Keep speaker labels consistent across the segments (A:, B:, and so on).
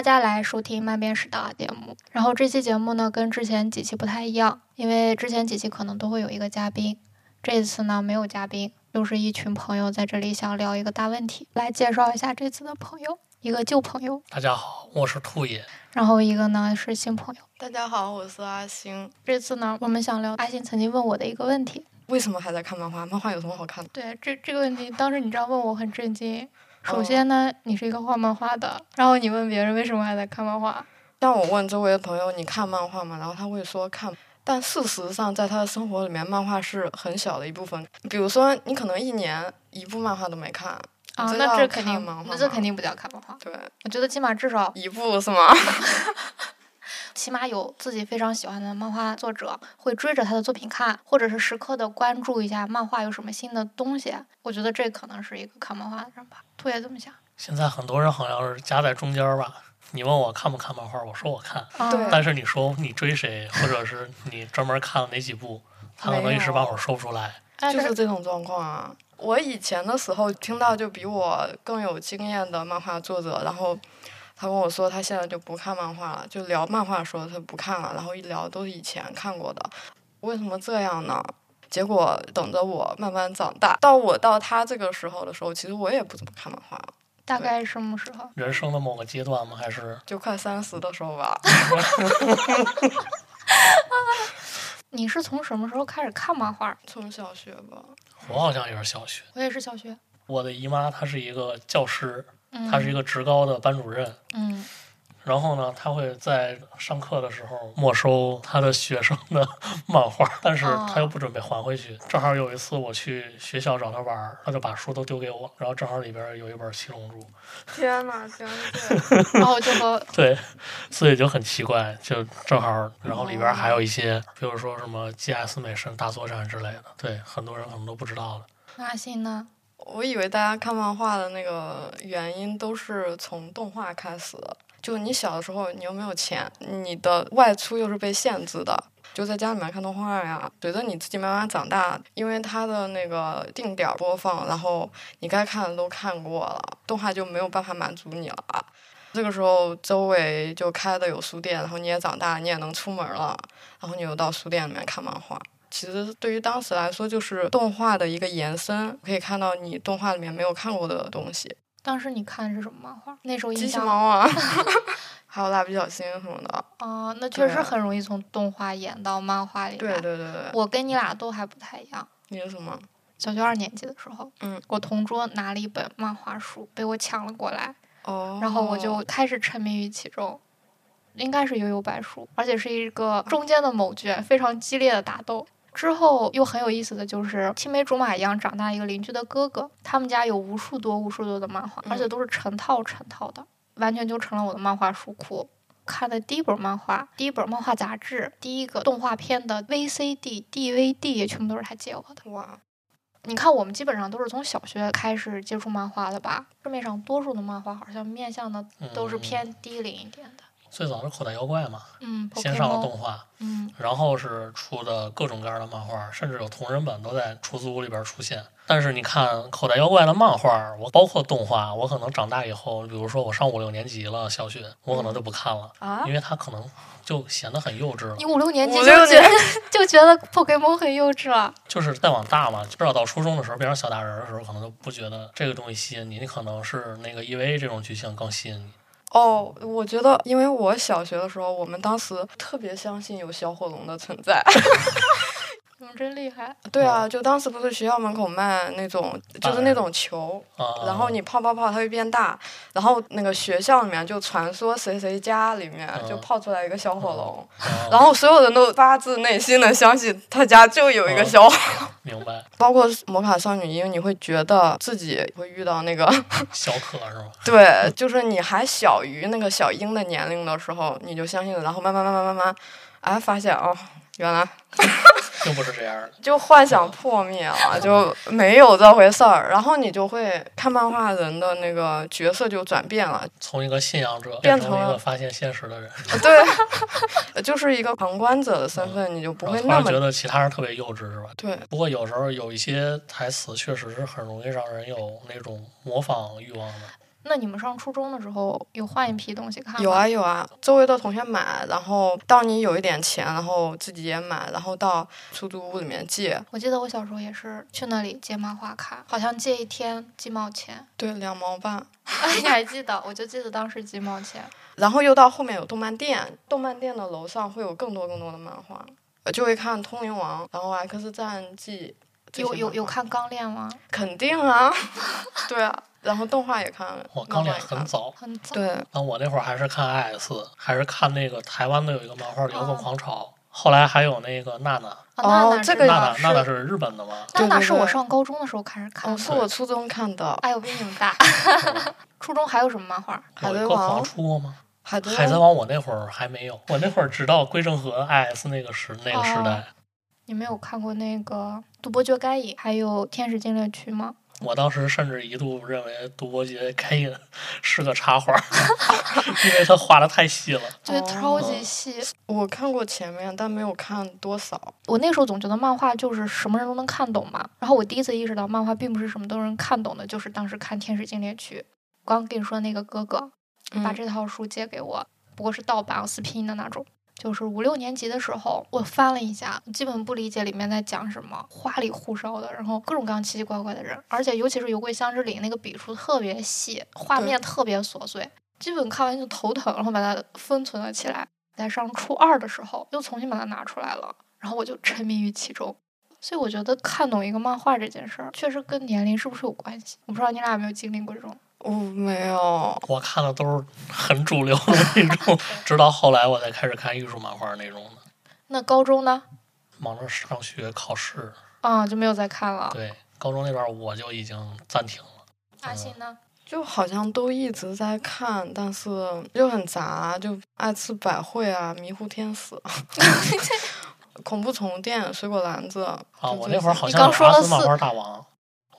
A: 谢大家来收听慢编史的节目。然后这期节目呢，跟之前几期不太一样，因为之前几期可能都会有一个嘉宾，这次呢没有嘉宾，又是一群朋友在这里想聊一个大问题。来介绍一下这次的朋友，一个旧朋友，
B: 大家好，我是兔爷。
A: 然后一个呢是新朋友。
C: 大家好，我是阿星。
A: 这次呢，我们想聊阿星曾经问我的一个问题：
C: 为什么还在看漫画？漫画有什么好看的？
A: 对，这这个问题，当时你这样问我很震惊。首先呢，你是一个画漫画的，然后你问别人为什么还在看漫画？
C: 像我问周围的朋友，你看漫画吗？然后他会说看，但事实上，在他的生活里面，漫画是很小的一部分。比如说，你可能一年一部漫画都没看，
A: 啊，那这肯定，那这肯定不叫看漫画。
C: 对，
A: 我觉得起码至少
C: 一部是吗？
A: 起码有自己非常喜欢的漫画作者，会追着他的作品看，或者是时刻的关注一下漫画有什么新的东西。我觉得这可能是一个看漫画的人吧。兔爷这么想？
B: 现在很多人好像是夹在中间吧。你问我看不看漫画，我说我看。
C: 对。
B: 但是你说你追谁，或者是你专门看了哪几部，他可能一时半会儿说不出来。
C: 就是这种状况啊！我以前的时候听到就比我更有经验的漫画作者，然后。他跟我说，他现在就不看漫画了，就聊漫画说他不看了，然后一聊都是以前看过的。为什么这样呢？结果等着我慢慢长大，到我到他这个时候的时候，其实我也不怎么看漫画了。
A: 大概什么时候？
B: 人生的某个阶段吗？还是
C: 就快三十的时候吧。
A: 你是从什么时候开始看漫画？
C: 从小学吧。
B: 我好像也是小学。
A: 我也是小学。
B: 我的姨妈她是一个教师。她是一个职高的班主任，
A: 嗯，
B: 然后呢，他会在上课的时候没收他的学生的 漫画，但是他又不准备还回去。正好有一次我去学校找他玩，他就把书都丢给我，然后正好里边有一本《七龙珠》。
C: 天哪，天
A: 然后就和
B: 对，所以就很奇怪，就正好，然后里边还有一些，比如说什么 G.S. 美神大作战之类的，对，很多人可能都不知道的。
A: 那行呢？
C: 我以为大家看漫画的那个原因都是从动画开始，就你小的时候你又没有钱，你的外出又是被限制的，就在家里面看动画呀。随着你自己慢慢长大，因为它的那个定点播放，然后你该看的都看过了，动画就没有办法满足你了。这个时候周围就开的有书店，然后你也长大，你也能出门了，然后你又到书店里面看漫画。其实对于当时来说，就是动画的一个延伸，可以看到你动画里面没有看过的东西。
A: 当时你看的是什么漫画？那时候
C: 机器猫啊，还有蜡笔小新什么的。
A: 哦，那确实很容易从动画演到漫画里。
C: 对对对对。
A: 我跟你俩都还不太一样。
C: 你是什么？
A: 小学二年级的时候，
C: 嗯，
A: 我同桌拿了一本漫画书，被我抢了过来。
C: 哦。
A: 然后我就开始沉迷于其中，应该是悠悠白书，而且是一个中间的某卷非常激烈的打斗。之后又很有意思的就是青梅竹马一样长大一个邻居的哥哥，他们家有无数多无数多的漫画，而且都是成套成套的，完全就成了我的漫画书库。看的第一本漫画、第一本漫画杂志、第一个动画片的 VCD、DVD 也全部都是他借我的。
C: 哇！
A: 你看，我们基本上都是从小学开始接触漫画的吧？市面上多数的漫画好像面向的都是偏低龄一点的。
B: 最早是口袋妖怪嘛，
A: 嗯，
B: 先上了动画，
A: 嗯，
B: 然后是出的各种各样的漫画，甚至有同人本都在出租屋里边出现。但是你看口袋妖怪的漫画，我包括动画，我可能长大以后，比如说我上五六年级了，小学，我可能就不看了，
C: 啊，
B: 因为它可能就显得很幼稚了。
A: 你五六年级就觉得就觉得 Pokemon 很幼稚了？
B: 就是再往大嘛，至少到初中的时候变成小大人的时候，可能都不觉得这个东西吸引你，你可能是那个 EVA 这种剧情更吸引你。
C: 哦，我觉得，因为我小学的时候，我们当时特别相信有小火龙的存在。
A: 你们真厉害！
C: 对啊，就当时不是学校门口卖那种，就是那种球，然后你泡泡泡，它会变大，然后那个学校里面就传说谁谁家里面就泡出来一个小火龙，然后所有人都发自内心的相信他家就有一个小火龙。
B: 明白。
C: 包括魔卡少女樱，你会觉得自己会遇到那个
B: 小可是吗？
C: 对，就是你还小于那个小樱的年龄的时候，你就相信了，然后慢慢慢慢慢慢，哎，发现哦。原来
B: 并不是这样的，
C: 就幻想破灭了，就没有这回事儿。然后你就会看漫画人的那个角色就转变了，
B: 从一个信仰者
C: 变
B: 成一个发现现实的人。
C: 对，就是一个旁观者的身份，你就不会那么
B: 觉得其他人特别幼稚，是吧？
C: 对。
B: 不过有时候有一些台词确实是很容易让人有那种模仿欲望的。
A: 那你们上初中的时候有换一批东西看吗？
C: 有啊有啊，周围的同学买，然后到你有一点钱，然后自己也买，然后到出租屋里面借。
A: 我记得我小时候也是去那里借漫画看，好像借一天几毛钱。
C: 对，两毛半。
A: 哎，你还记得？我就记得当时几毛钱。
C: 然后又到后面有动漫店，动漫店的楼上会有更多更多的漫画，就会看《通灵王》，然后《X 战记》。
A: 有有有看《钢炼》吗？
C: 肯定啊，对啊。然后动画也看，
B: 我钢炼很早，
A: 很早。
C: 对，
B: 那我那会儿还是看 IS，还是看那个台湾的有一个漫画《摇滚狂潮》，后来还有那个娜娜。
C: 哦，这个
B: 娜娜娜娜是日本的吗？
A: 娜娜是我上高中的时候开始看，
C: 是我初中看的。
A: 哎，我比你们大。初中还有什么漫画？
B: 海贼王出过吗？
C: 海
B: 海贼王我那会儿还没有，我那会儿直到归正和 IS 那个时那个时代。
A: 你没有看过那个《赌博绝该隐》还有《天使禁猎区》吗？
B: 我当时甚至一度认为《赌博绝该隐》是个插画，因为他画的太细了，
A: 对，超级细。
C: 我看过前面，但没有看多少。
A: 我那时候总觉得漫画就是什么人都能看懂嘛。然后我第一次意识到漫画并不是什么都能看懂的，就是当时看《天使禁猎区》。刚跟你说那个哥哥把这套书借给我，不过是盗版撕拼的那种。就是五六年级的时候，我翻了一下，基本不理解里面在讲什么，花里胡哨的，然后各种各样奇奇怪怪的人，而且尤其是《油桂香之里》那个笔触特别细，画面特别琐碎，基本看完就头疼，然后把它封存了起来。在上初二的时候，又重新把它拿出来了，然后我就沉迷于其中。所以我觉得看懂一个漫画这件事儿，确实跟年龄是不是有关系？我不知道你俩有没有经历过这种。
C: 我没有，
B: 我看的都是很主流的那种，直到后来我才开始看艺术漫画那种的。
A: 那高中呢？
B: 忙着上学考试，
A: 啊，就没有再看了。
B: 对，高中那段我就已经暂停了。
A: 阿信呢？
C: 就好像都一直在看，但是又很杂，就爱吃百惠啊，迷糊天使，恐怖宠物店，水果篮子。
B: 啊，我那会儿好像是阿斯漫画大王。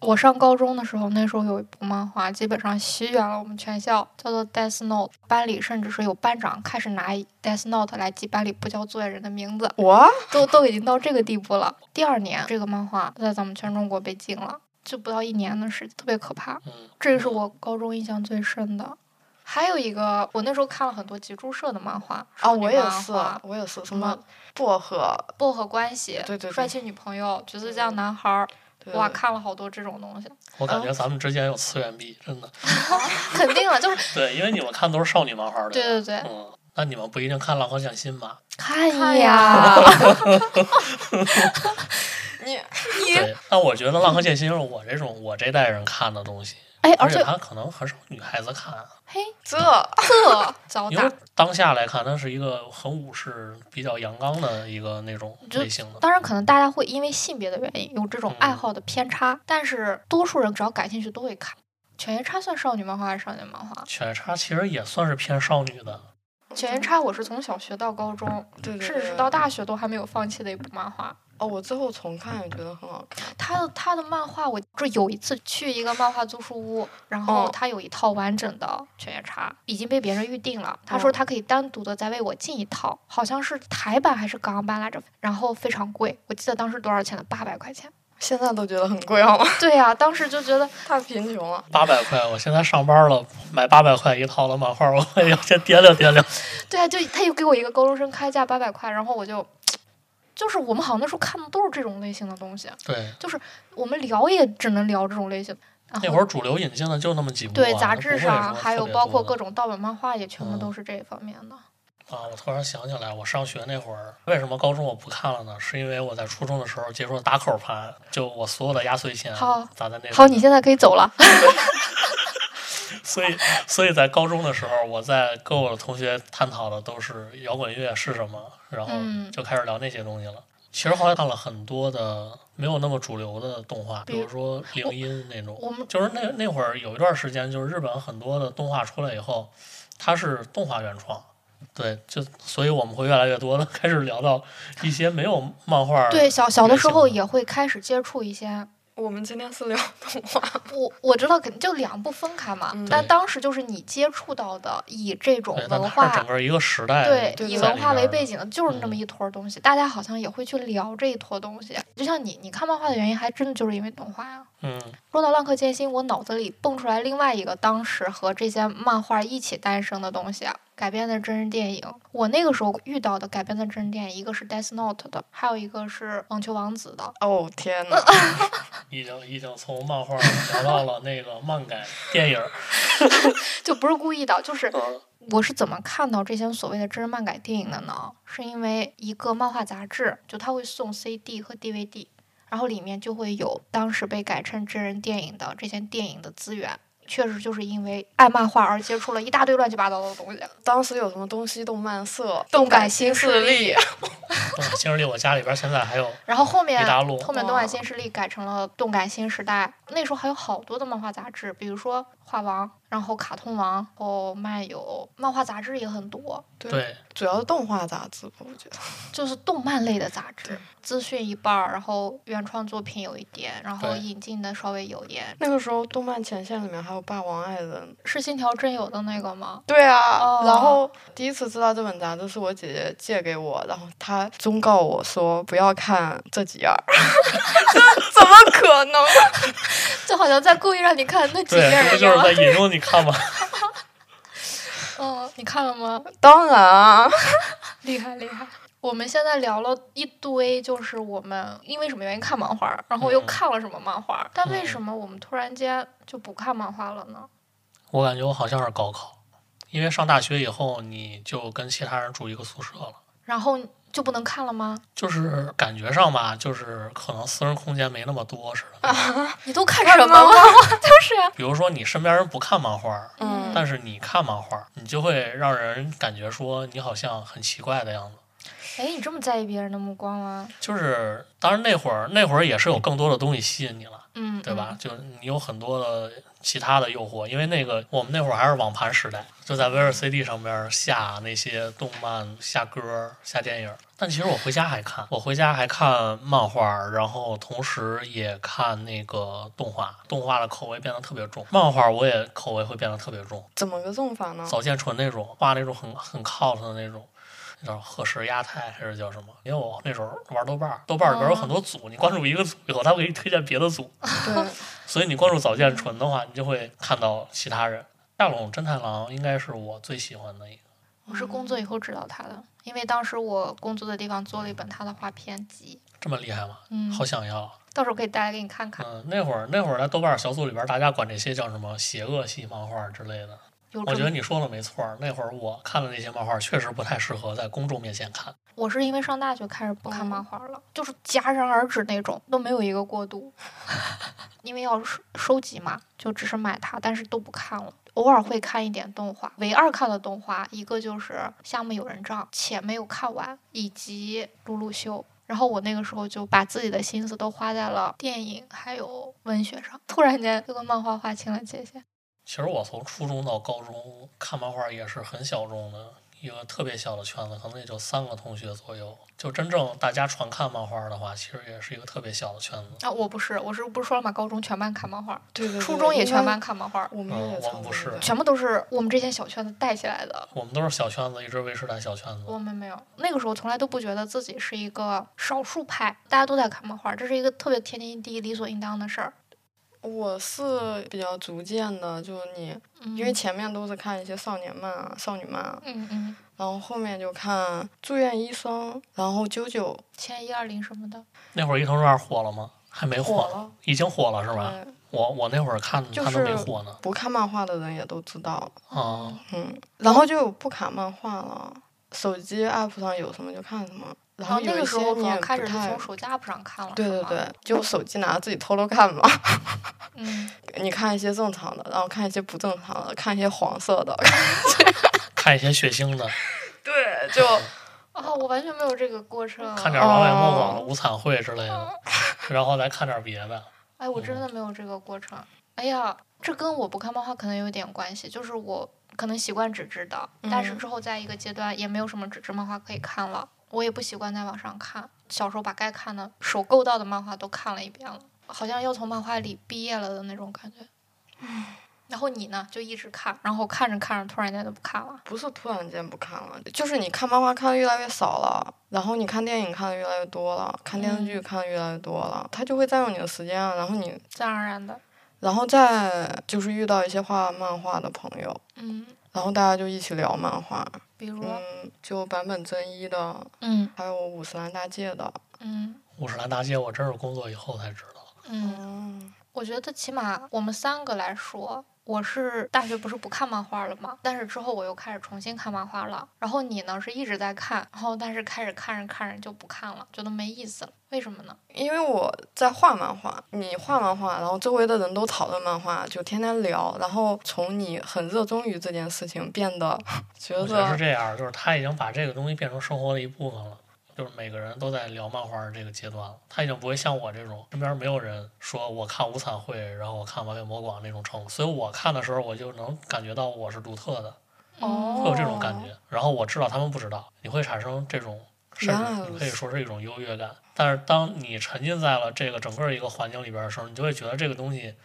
A: 我上高中的时候，那时候有一部漫画，基本上席卷了我们全校，叫做《Death Note》。班里甚至是有班长开始拿《Death Note》来记班里不交作业人的名字。
C: 我
A: 都都已经到这个地步了。第二年，这个漫画在咱们全中国被禁了，就不到一年的时间，特别可怕。这个是我高中印象最深的。还有一个，我那时候看了很多集注社的漫画。
C: 啊，我也是，我也是。什么薄荷？
A: 薄荷关系？
C: 对对。
A: 帅气女朋友？橘子酱男孩？哇，看了好多这种东西。
B: 我感觉咱们之间有次元壁，真的。
A: 肯定了，就是
B: 对，因为你们看都是少女漫画的。
A: 对对对。
B: 嗯，那你们不一定看《浪客剑心》吧？
A: 看呀。
C: 你
A: 你。
B: 对，但我觉得《浪客剑心》是我这种我这代人看的东西。
A: 哎，
B: 而
A: 且
B: 它可能很少女孩子看。
A: 嘿，
C: 这
A: 这，
B: 因为当下来看，它是一个很武士、比较阳刚的一个那种类型的。
A: 当然，可能大家会因为性别的原因有这种爱好的偏差，但是多数人只要感兴趣都会看。犬夜叉算少女漫画还是少年漫画？
B: 犬夜叉其实也算是偏少女的。
A: 犬夜叉我是从小学到高中，
C: 甚
A: 至是到大学都还没有放弃的一部漫画。
C: 哦，我最后重看也觉得很好看。
A: 他的他的漫画，我这有一次去一个漫画租书屋，然后他有一套完整的《犬夜叉》，已经被别人预定了。他说他可以单独的再为我进一套，好像是台版还是港版来着，然后非常贵，我记得当时多少钱呢，八百块钱。
C: 现在都觉得很贵好吗？
A: 对呀，当时就觉得
C: 太贫穷了。
B: 八百块，我现在上班了，买八百块一套的漫画，我也要先掂量掂量。
A: 对啊，就他又给我一个高中生开价八百块，然后我就。就是我们好像那时候看的都是这种类型的东西，
B: 对，
A: 就是我们聊也只能聊这种类型。
B: 那会儿主流引进的就那么几部，
A: 对，杂志上还有包括各种盗版漫画也全部都是这一方面的。
B: 啊，我突然想起来，我上学那会儿为什么高中我不看了呢？是因为我在初中的时候接触了打口盘，就我所有的压岁钱砸在那。
A: 好，你现在可以走了。
B: 所以，所以在高中的时候，我在跟我的同学探讨的都是摇滚乐是什么，然后就开始聊那些东西了。其实后来看了很多的没有那么主流的动画，比如说铃音那种。就是那那会儿有一段时间，就是日本很多的动画出来以后，它是动画原创。对，就所以我们会越来越多的 开始聊到一些没有漫画。
A: 对，小小的时候也会开始接触一些。
C: 我们今天是聊动画，
A: 我我知道肯定就两部分开嘛，
C: 嗯
A: 但当时就是你接触到的以这种文
B: 化整
A: 化。
B: 个一个时代
A: 对，以文化为背景的，就是那么
B: 嗯
A: 一坨东西，大家好像也会去聊这一坨东西。就像你，你看漫画的原因，还真的就是因为动画呀。
B: 嗯，
A: 说到《浪客剑心》，我脑子里蹦出来另外一个当时和这些漫画一起诞生的东西啊，改编的真人电影。我那个时候遇到的改编的真人电影，一个是《Death Note》的，还有一个是《网球王子》的。
C: 哦天呐，
B: 已经已经从漫画聊到了那个漫改电影。
A: 就不是故意的，就是
B: 嗯
A: 我是怎么看到这些所谓的真人漫改电影的呢？是因为一个漫画杂志，就它会送 CD 和 DVD，然后里面就会有当时被改成真人电影的这些电影的资源。确实就是因为爱漫画而接触了一大堆乱七八糟的东西。
C: 当时有什么东西动漫社、
A: 动感
C: 感
A: 新势
C: 势
A: 力
B: 动感 新势力，我家里边现在还有
A: 然后后面后面动感新势力改成了动感新时代，那时候还有好多的漫画杂志，比如说画王，然后卡通王，然后漫游，漫画杂志也很多，
B: 对
C: 主要是动画杂志吧，我觉得。
A: 就是动漫类的杂志，资讯一半儿，然后原创作品有一点，然后引进的稍微有一点。
C: 那个时候动漫前线里面还有霸王爱人。
A: 是信条真有的那个吗？
C: 对啊，
A: 哦
C: 然后第一次知道这本杂志是我姐姐借给我，然后她忠告我说不要看这几页儿，怎么可能？
A: 就好像在故意让你看那几，页儿一
B: 样就是在
A: 样。
B: 引诱你看吗？
A: 嗯，你看了吗？
C: 当然啊，
A: 厉害厉害。我们现在聊了一堆，就是我们因为什么原因看漫画，然后又
B: 嗯
A: 看了什么漫画，但为
B: 嗯
A: 什么我们突然间就不看漫画了呢？
B: 我感觉我好像是高考，因为上大学以后你就跟其他人住一个宿舍了，
A: 然后就不能看了吗？
B: 就是感觉上吧，就是可能私人空间没那么多似的。
A: 你都看
C: 看
A: 什么
C: 漫
A: 了？就是呀、
B: 比如说你身边人不看漫画，
C: 嗯
B: 但是你看漫画，你就会让人感觉说你好像很奇怪的样子。
A: 哎，你这么在意别人的目光吗？
B: 就是当然那会儿那会儿也是有更多的东西吸引你了，
A: 嗯，
B: 对吧？就你有很多的其他的诱惑，因为那个我们那会儿还是网盘时代，就在 VLCD 上边下那些动漫、下歌、下电影。但其实我回家还看，我回家还看漫画，然后同时也看那个动画，动画的口味变得特别重，漫画我也口味会变得特别重。
C: 怎么个重法呢？
B: 早见纯那种画那种很很 cult 的那种，那叫贺氏亚太还是叫什么？因为我那时候玩豆瓣儿，豆瓣儿里边有很多组，你关注一个组以后，他会给你推荐别的组，
C: 对，
B: 所以你关注早见纯的话，你就会看到其他人。夏龙真太郎应该是我最喜欢的一个。
A: 我是工作以后知道他的，因为当时我工作的地方做了一本他的画片集，
B: 这么厉害吗？
A: 嗯，
B: 好想要啊。
A: 到时候可以带来给你看看。
B: 嗯，那会儿那会儿在豆瓣儿小组里边，大家管这些叫什么邪恶系漫画之类的。我觉得你说的没错儿，那会儿我看的那些漫画确实不太适合在公众面前看。
A: 我是因为上大学开始不看
C: 哦
A: 漫画了，就是戛然而止那种，都没有一个过渡。因为要收收集嘛，就只是买它，但是都不看了。偶尔会看一点动画，唯二看的动画一个就是《夏目友人帐》，且没有看完，以及《鲁鲁修》。然后我那个时候就把自己的心思都花在了电影还有文学上，突然间就跟漫画划清了界限。
B: 其实我从初中到高中看漫画也是很小众的一个特别小的圈子，可能也就三个同学左右。就真正大家传看漫画的话，其实也是一个特别小的圈子。
A: 啊，我不是，我是不是说了嘛？高中全班看漫画，
C: 对对对，
A: 初中也全班看漫画，
C: 我们
B: 我们不是
A: 全部都是我们这些小圈子带起来的。
B: 我们都是小圈子，一直维持在小圈子。
A: 我们没有，那个时候从来都不觉得自己是一个少数派，大家都在看漫画，这是一个特别天经地义、理所应当的事儿。
C: 我是比较逐渐的，就是你，因为
A: 嗯
C: 前面都是看一些少年漫啊、少女漫啊，
A: 嗯嗯，
C: 然后后面就看《住院医生》，然后九九
A: 千一二零什么的，
B: 那会儿伊藤润二火了吗？还没
C: 火了，
B: 已经火了是吧？我我那会儿看
C: 就
B: 他都没
C: 是
B: 火呢。
C: 不看漫画的人也都知道，
B: 啊、
C: 嗯，然后就不卡漫画了，手机 app 上有什么就看什么，然后
A: 那个时候可能开始是从，手机 app 上看了，
C: 对对对，，就手机拿着自己偷偷看嘛，
A: 嗯，
C: 你看一些正常的，然后看一些不正常的，看一些黄色的
B: 看一些血腥的，
C: 对，就
A: 啊，我完全没有这个过程，
B: 看点王伟莫广的
C: 哦
B: 无惨会之类的，然后再看点别的。
A: 哎，我真的没有这个过程。哎呀，这跟我不看漫画可能有点关系，就是我可能习惯纸质的，但是
C: 嗯
A: 之后在一个阶段也没有什么纸质漫画可以看了，我也不习惯在网上看。小时候把该看的手够到的漫画都看了一遍了。好像要从漫画里毕业了的那种感觉。嗯然后你呢，就一直看，然后看着看着，突然间就不看了。
C: 不是突然间不看了，就是你看漫画看的越来越少了，然后你看电影看的越来越多了，看电视剧看的越来越多了，它就会占用你的时间啊。然后你
A: 自然而然的，
C: 然后再就是遇到一些画漫画的朋友，
A: 嗯，
C: 然后大家就一起聊漫画，
A: 比如，
C: 嗯，就坂本真一的，
A: 嗯
C: 还有五十岚大介的，
A: 嗯
B: 五十岚大介，我真是工作以后才知道。
A: 嗯，
C: 嗯，
A: 我觉得起码我们三个来说。我是大学不是不看漫画了吗？但是之后我又开始重新看漫画了。然后你呢是一直在看，然后但是开始看着看着就不看了，觉得没意思了。为什么呢？
C: 因为我在画漫画，你画漫画，然后周围的人都讨论漫画，就天天聊，然后从你很热衷于这件事情变得 觉
B: 得是这样，就是他已经把这个东西变成生活的一部分了。就是每个人都在聊漫画这个阶段了，他已经不会像我这种身边没有人说我看无惨会，然后我看完美魔广那种程度，所以我看的时候我就能感觉到我是独特的，
A: 哦
B: 会有这种感觉。然后我知道他们不知道，你会产生这种，甚至你可以说是一种优越感。但是当你沉浸在了这个整个一个环境里边的时候，你就会觉得这个东西，对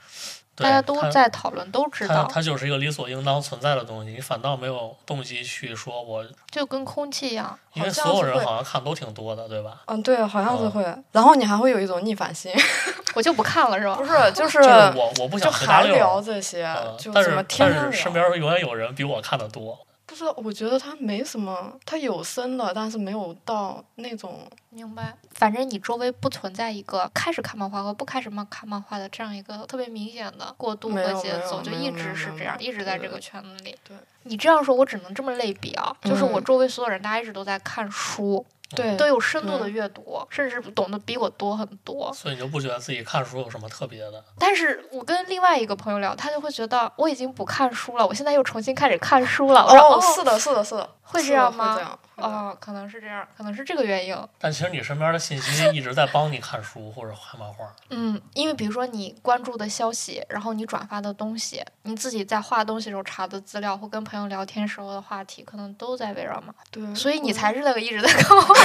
A: 大家都在讨论，都知道，
B: 它就是一个理所应当存在的东西，你反倒没有动机去说我，
A: 就跟空气一样。
B: 因为所有人好像看都挺多的，对吧？
C: 嗯，对，好像是
B: 嗯
C: 会。然后你还会有一种逆反心，
A: 我就不看了，是吧？
C: 不是，就是
B: 就是我我不想就
C: 还聊，这些，
B: 嗯
C: 就
B: 但是
C: 什么天
B: 但。是身边永远有人比我看的多，
C: 不是，我觉得他没什么，他有深的，但是没有到那种。
A: 明白。反正你周围不存在一个开始看漫画和不开始漫看漫画的这样一个特别明显的过渡和节奏，就一直是这样，一直在这个圈子里。
C: 对
A: 你这样说，我只能这么类比啊，就是我
C: 嗯
A: 周围所有人，大家一直都在看书，
C: 对，
A: 都有深度的阅读，甚至懂得比我多很多。
B: 所以你就不觉得自己看书有什么特别的？
A: 但是我跟另外一个朋友聊，他就会觉得我已经不看书了，我现在又重新开始看书了。我说
C: 哦，
A: 哦，
C: 是的，是的，是的，
A: 会这样吗哦，可能是这样，可能是这个原因。
B: 但其实你身边的信息一直在帮你看书或者看漫画，
A: 嗯，因为比如说你关注的消息，然后你转发的东西，你自己在画东西时候查的资料，或跟朋友聊天时候的话题，可能都在围绕嘛。
C: 对，
A: 所以你才是那个一直在看漫画。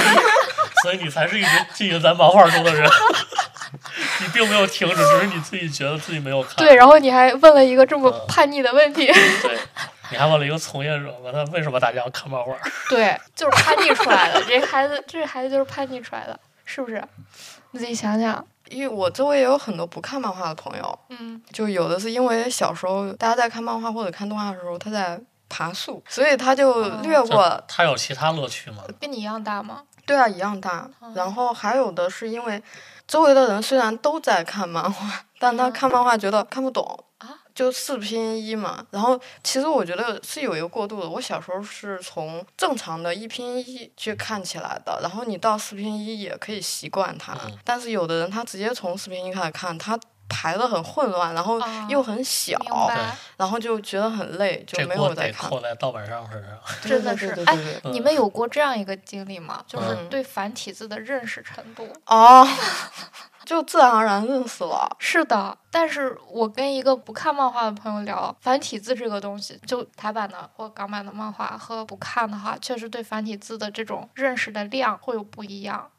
B: 所以你才是一直浸淫在漫画中的人。你并没有停止，只是你自己觉得自己没有看。
A: 对，然后你还问了一个这么
B: 嗯
A: 叛逆的问题。
B: 对，你还问了一个从业者，问他为什么大家要看漫画？
A: 对，就是叛逆出来的。这孩子，这孩子就是叛逆出来的，是不是？你自己想想。
C: 因为我周围也有很多不看漫画的朋友，
A: 嗯，
C: 就有的是因为小时候大家在看漫画或者看动画的时候，他在爬树，所以他就略过。
B: 他有其他乐趣吗？
A: 跟你一样大吗？
C: 对啊，一样大
A: 哦。
C: 然后还有的是因为周围的人虽然都在看漫画，但他
A: 嗯
C: 看漫画觉得看不懂
A: 啊，
C: 就四拼一嘛。然后其实我觉得是有一个过渡的。我小时候是从正常的一拼一去看起来的，然后你到四拼一也可以习惯它。
B: 嗯
C: 但是有的人他直接从四拼一开始看，他排的很混乱，然后
A: 啊
C: 又很小。然后就觉得很累，就没有再看。
B: 得扣在盗版商身上。
A: 真的是哎你们有过这样一个经历吗？就是
C: 嗯
A: 对繁体字的认识程度。
C: 哦，就自然而然认识了。
A: 是的，但是我跟一个不看漫画的朋友聊繁体字这个东西，就台版的或港版的漫画和不看的话，确实对繁体字的这种认识的量会有不一样。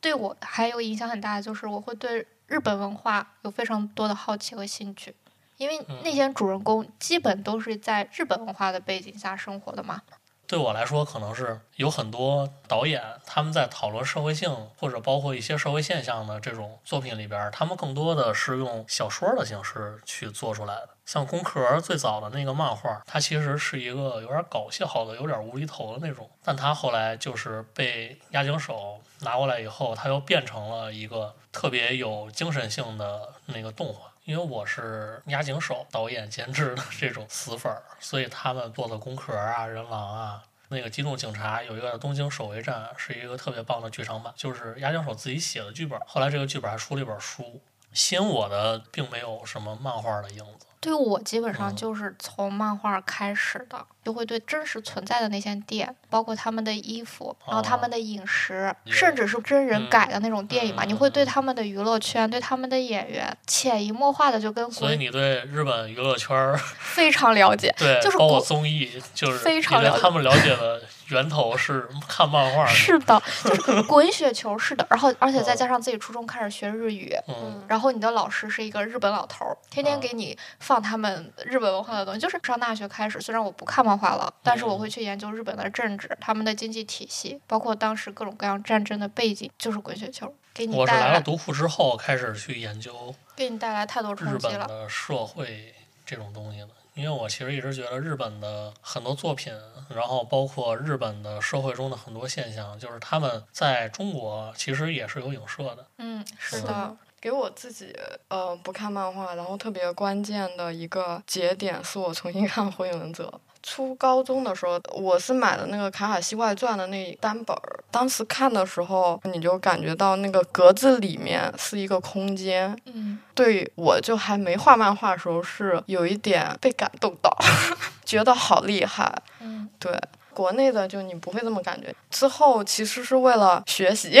A: 对我还有影响很大的就是我会对日本文化有非常多的好奇和兴趣，因为
B: 嗯
A: 那些主人公基本都是在日本文化的背景下生活的嘛。
B: 对我来说，可能是有很多导演他们在讨论社会性或者包括一些社会现象的这种作品里边，他们更多的是用小说的形式去做出来的。像《宫壳》最早的那个漫画，它其实是一个有点搞笑的、有点无厘头的那种，但它后来就是被押井守拿过来以后，它又变成了一个特别有精神性的那个动画。因为我是押井守导演监制的这种死粉儿，所以他们做的《宫壳》啊、人狼啊，那个《机动警察》有一个《东京守卫战》，是一个特别棒的剧场版，就是押井守自己写的剧本。后来这个剧本还出了一本书。吸引我的并没有什么漫画的影子，
A: 对我基本上
B: 嗯。
A: 就是从漫画开始的，就会对真实存在的那些店，包括他们的衣服，然后他们的饮食，
B: 也
A: 甚至是真人
B: 嗯
A: 改的那种电影嘛，
B: 嗯
A: 你会对
B: 嗯。
A: 他们的娱乐圈、对他们的演员潜移默化的就跟
B: 所以你对日本娱乐圈儿，
A: 非常了解。
B: 对，
A: 就是
B: 包括综艺，就是
A: 非常了解
B: 他们了解的源头是看漫画，
A: 是的，就是 滚雪球似的，然后而且再
B: 哦
A: 加上自己初中开始学日语，
B: 嗯，
A: 然后你的老师是一个日本老头儿，天天
B: 啊
A: 给你放他们日本文化的东西。就是上大学开始，虽然我不看漫画了，但是我
B: 嗯
A: 会去研究日本的政治、他们的经济体系，包括当时各种各样战争的背景，就是滚雪球，给你
B: 我是
A: 带来
B: 来了读库之后开始去研究
A: 给你带来太多
B: 日
A: 冲击了。
B: 本的社会这种东西的，因为我其实一直觉得日本的很多作品，然后包括日本的社会中的很多现象，就是他们在中国其实也是有影射的。
A: 嗯，是
B: 是
A: 的，
C: 给我自己呃不看漫画，然后特别关键的一个节点是我重新看《火影忍者》。初高中的时候，我是买的那个《卡卡西外传》的那单本儿。当时看的时候，你就感觉到那个格子里面是一个空间。
A: 嗯，
C: 对我就还没画漫画的时候，是有一点被感动到，觉得好厉害。
A: 嗯，
C: 对，国内的就你不会这么感觉。之后其实是为了学习，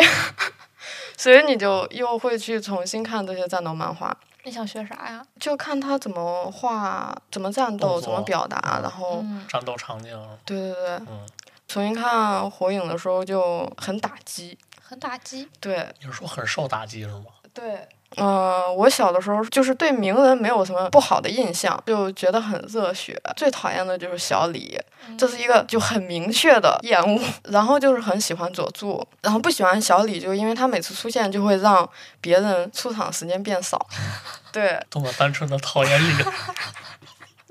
C: 所以你就又会去重新看这些战斗漫画，
A: 你想学啥呀？
C: 就看他怎么画、怎么战斗、怎么表达，然后
A: 嗯，
B: 战斗场景，
C: 对对对，
B: 嗯，
C: 重新看火影的时候就很打击。
A: 很打击。
C: 对
B: 你是说很受打击是吗？
C: 对。呃，我小的时候就是对鸣人没有什么不好的印象，就觉得很热血。最讨厌的就是小李，
A: 嗯
C: 这是一个就很明确的厌恶。然后就是很喜欢佐助，然后不喜欢小李，就因为他每次出现就会让别人出场时间变少。对，
B: 多么单纯的讨厌理由。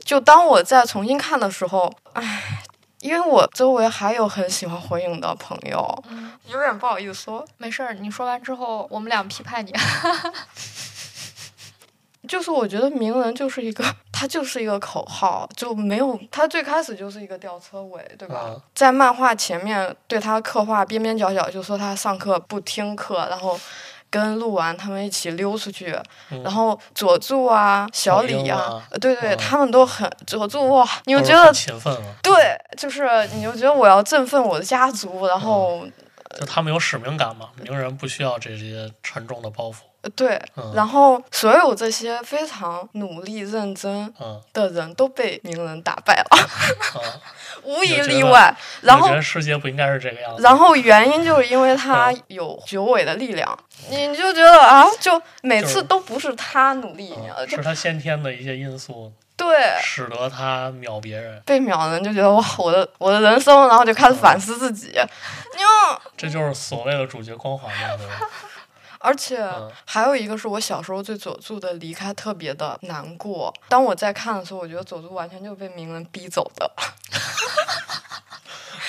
C: 就当我在重新看的时候，唉，因为我周围还有很喜欢火影的朋友，
A: 嗯，
C: 有点不好意思说。
A: 没事儿，你说完之后，我们俩批判你。
C: 就是我觉得鸣人就是一个，他就是一个口号，就没有他最开始就是一个吊车尾，对吧？
B: 嗯
C: 在漫画前面对他刻画边边角角，就说他上课不听课，然后跟鹿丸他们一起溜出去，
B: 嗯。
C: 然后佐助啊、小李啊对对，
B: 嗯。
C: 他们都很佐助哇，你就
B: 都是很
C: 觉得
B: 勤奋吗，
C: 对，就是你就觉得我要振奋我的家族，然后、
B: 就他们有使命感嘛，鸣人不需要这些沉重的包袱。
C: 呃对，
B: 嗯
C: 然后所有这些非常努力认真
B: 嗯
C: 的人都被鸣人打败了，
B: 嗯，
C: 无一例外。然后
B: 世界不应该是这个样子。
C: 然后原因就是因为他
B: 嗯
C: 有九尾的力量，你就觉得啊，就每次都不是他努力，
B: 嗯
C: 就是
B: 他先天的一些因素，
C: 对
B: 使得他秒别人，
C: 被秒人就觉得哇，我的我的人生，然后就开始反思自己，因为
B: 这就是所谓的主角光环嘛，对吧？
C: 而且
B: 嗯
C: 还有一个是我小时候对佐助的离开特别的难过。当我在看的时候，我觉得佐助完全就被鸣人逼走的，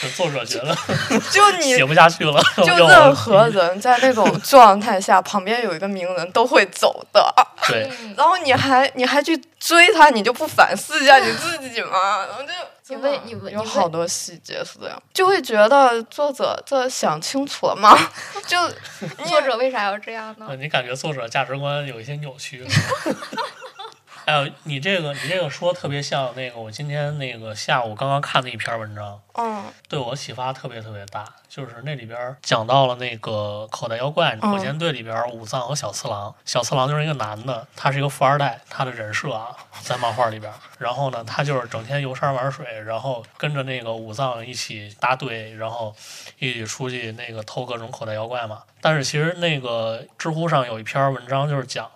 B: 就作者觉得
C: 就你
B: 写不下去了，
C: 就 任何人在那种状态下，旁边有一个鸣人都会走的。
B: 对，
A: 嗯，
C: 然后你还你还去追他，你就不反思一下你自己吗？然后就
A: 你为你为
C: 有好多细节是这样，就会觉得作者这想清楚了吗？就
A: 作者为啥要这样呢
B: 呃？你感觉作者价值观有一些扭曲。还有你这个，你这个说特别像那个，我今天那个下午刚刚看的一篇文章，
C: 嗯
B: 对我启发特别特别大。就是那里边讲到了那个口袋妖怪
C: 嗯
B: 火箭队里边儿武藏和小次郎，小次郎就是一个男的，他是一个富二代，他的人设啊，在漫画里边。然后呢，他就是整天游山玩水，然后跟着那个武藏一起搭队，然后一起出去那个偷各种口袋妖怪嘛。但是其实那个知乎上有一篇文章就是讲，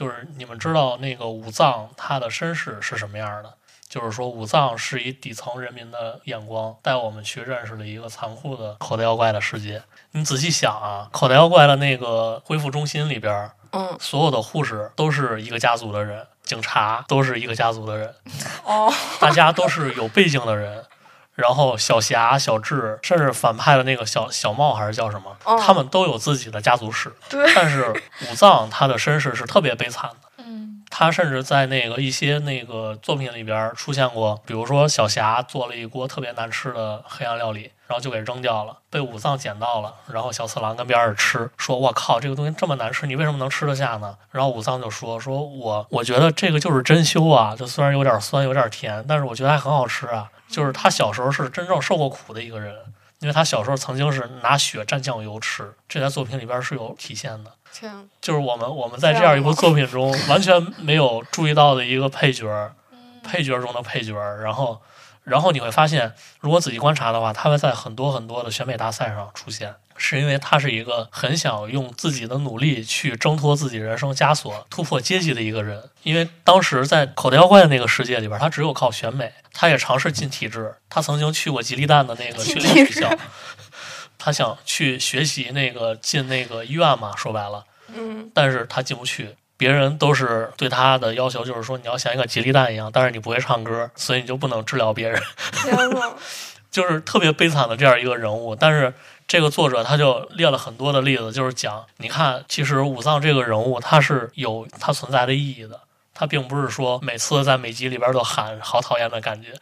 B: 就是你们知道那个武藏他的身世是什么样的？就是说，武藏是以底层人民的眼光带我们去认识了一个残酷的口袋妖怪的世界。你仔细想啊，口袋妖怪的那个恢复中心里边，
C: 嗯
B: 所有的护士都是一个家族的人，警察都是一个家族的人，
C: 哦
B: 大家都是有背景的人。然后小霞、小智，甚至反派的那个小小茂还是叫什么，
C: 哦
B: 他们都有自己的家族史。
C: 对
B: 但是武藏他的身世是特别悲惨的。
A: 嗯
B: 他甚至在那个一些那个作品里边出现过，比如说小霞做了一锅特别难吃的黑暗料理，然后就给扔掉了，被武藏捡到了，然后小次郎跟边上吃，说：“我靠，这个东西这么难吃，你为什么能吃得下呢？”然后武藏就说：“说我我觉得这个就是珍馐啊，就虽然有点酸，有点甜，但是我觉得还很好吃啊。就是他小时候是真正受过苦的一个人，因为他小时候曾经是拿血蘸酱油吃，这在作品里边是有体现的。就是我们我们在这样一部作品中完全没有注意到的一个配角。”配角中的配角，然后，然后你会发现，如果仔细观察的话，他会在很多很多的选美大赛上出现，是因为他是一个很想用自己的努力去挣脱自己人生枷锁、突破阶级的一个人。因为当时在口袋妖怪的那个世界里边，他只有靠选美，他也尝试进体制，他曾经去过吉利蛋的那个训练学校，他想去学习那个进那个医院嘛，说白了，
C: 嗯，
B: 但是他进不去。别人都是对他的要求，就是说你要像一个吉利蛋一样，但是你不会唱歌，所以你就不能治疗别人。就是特别悲惨的这样一个人物。但是这个作者他就列了很多的例子，就是讲，你看，其实武藏这个人物他是有他存在的意义的。他并不是说每次在每集里边都喊好讨厌的感觉，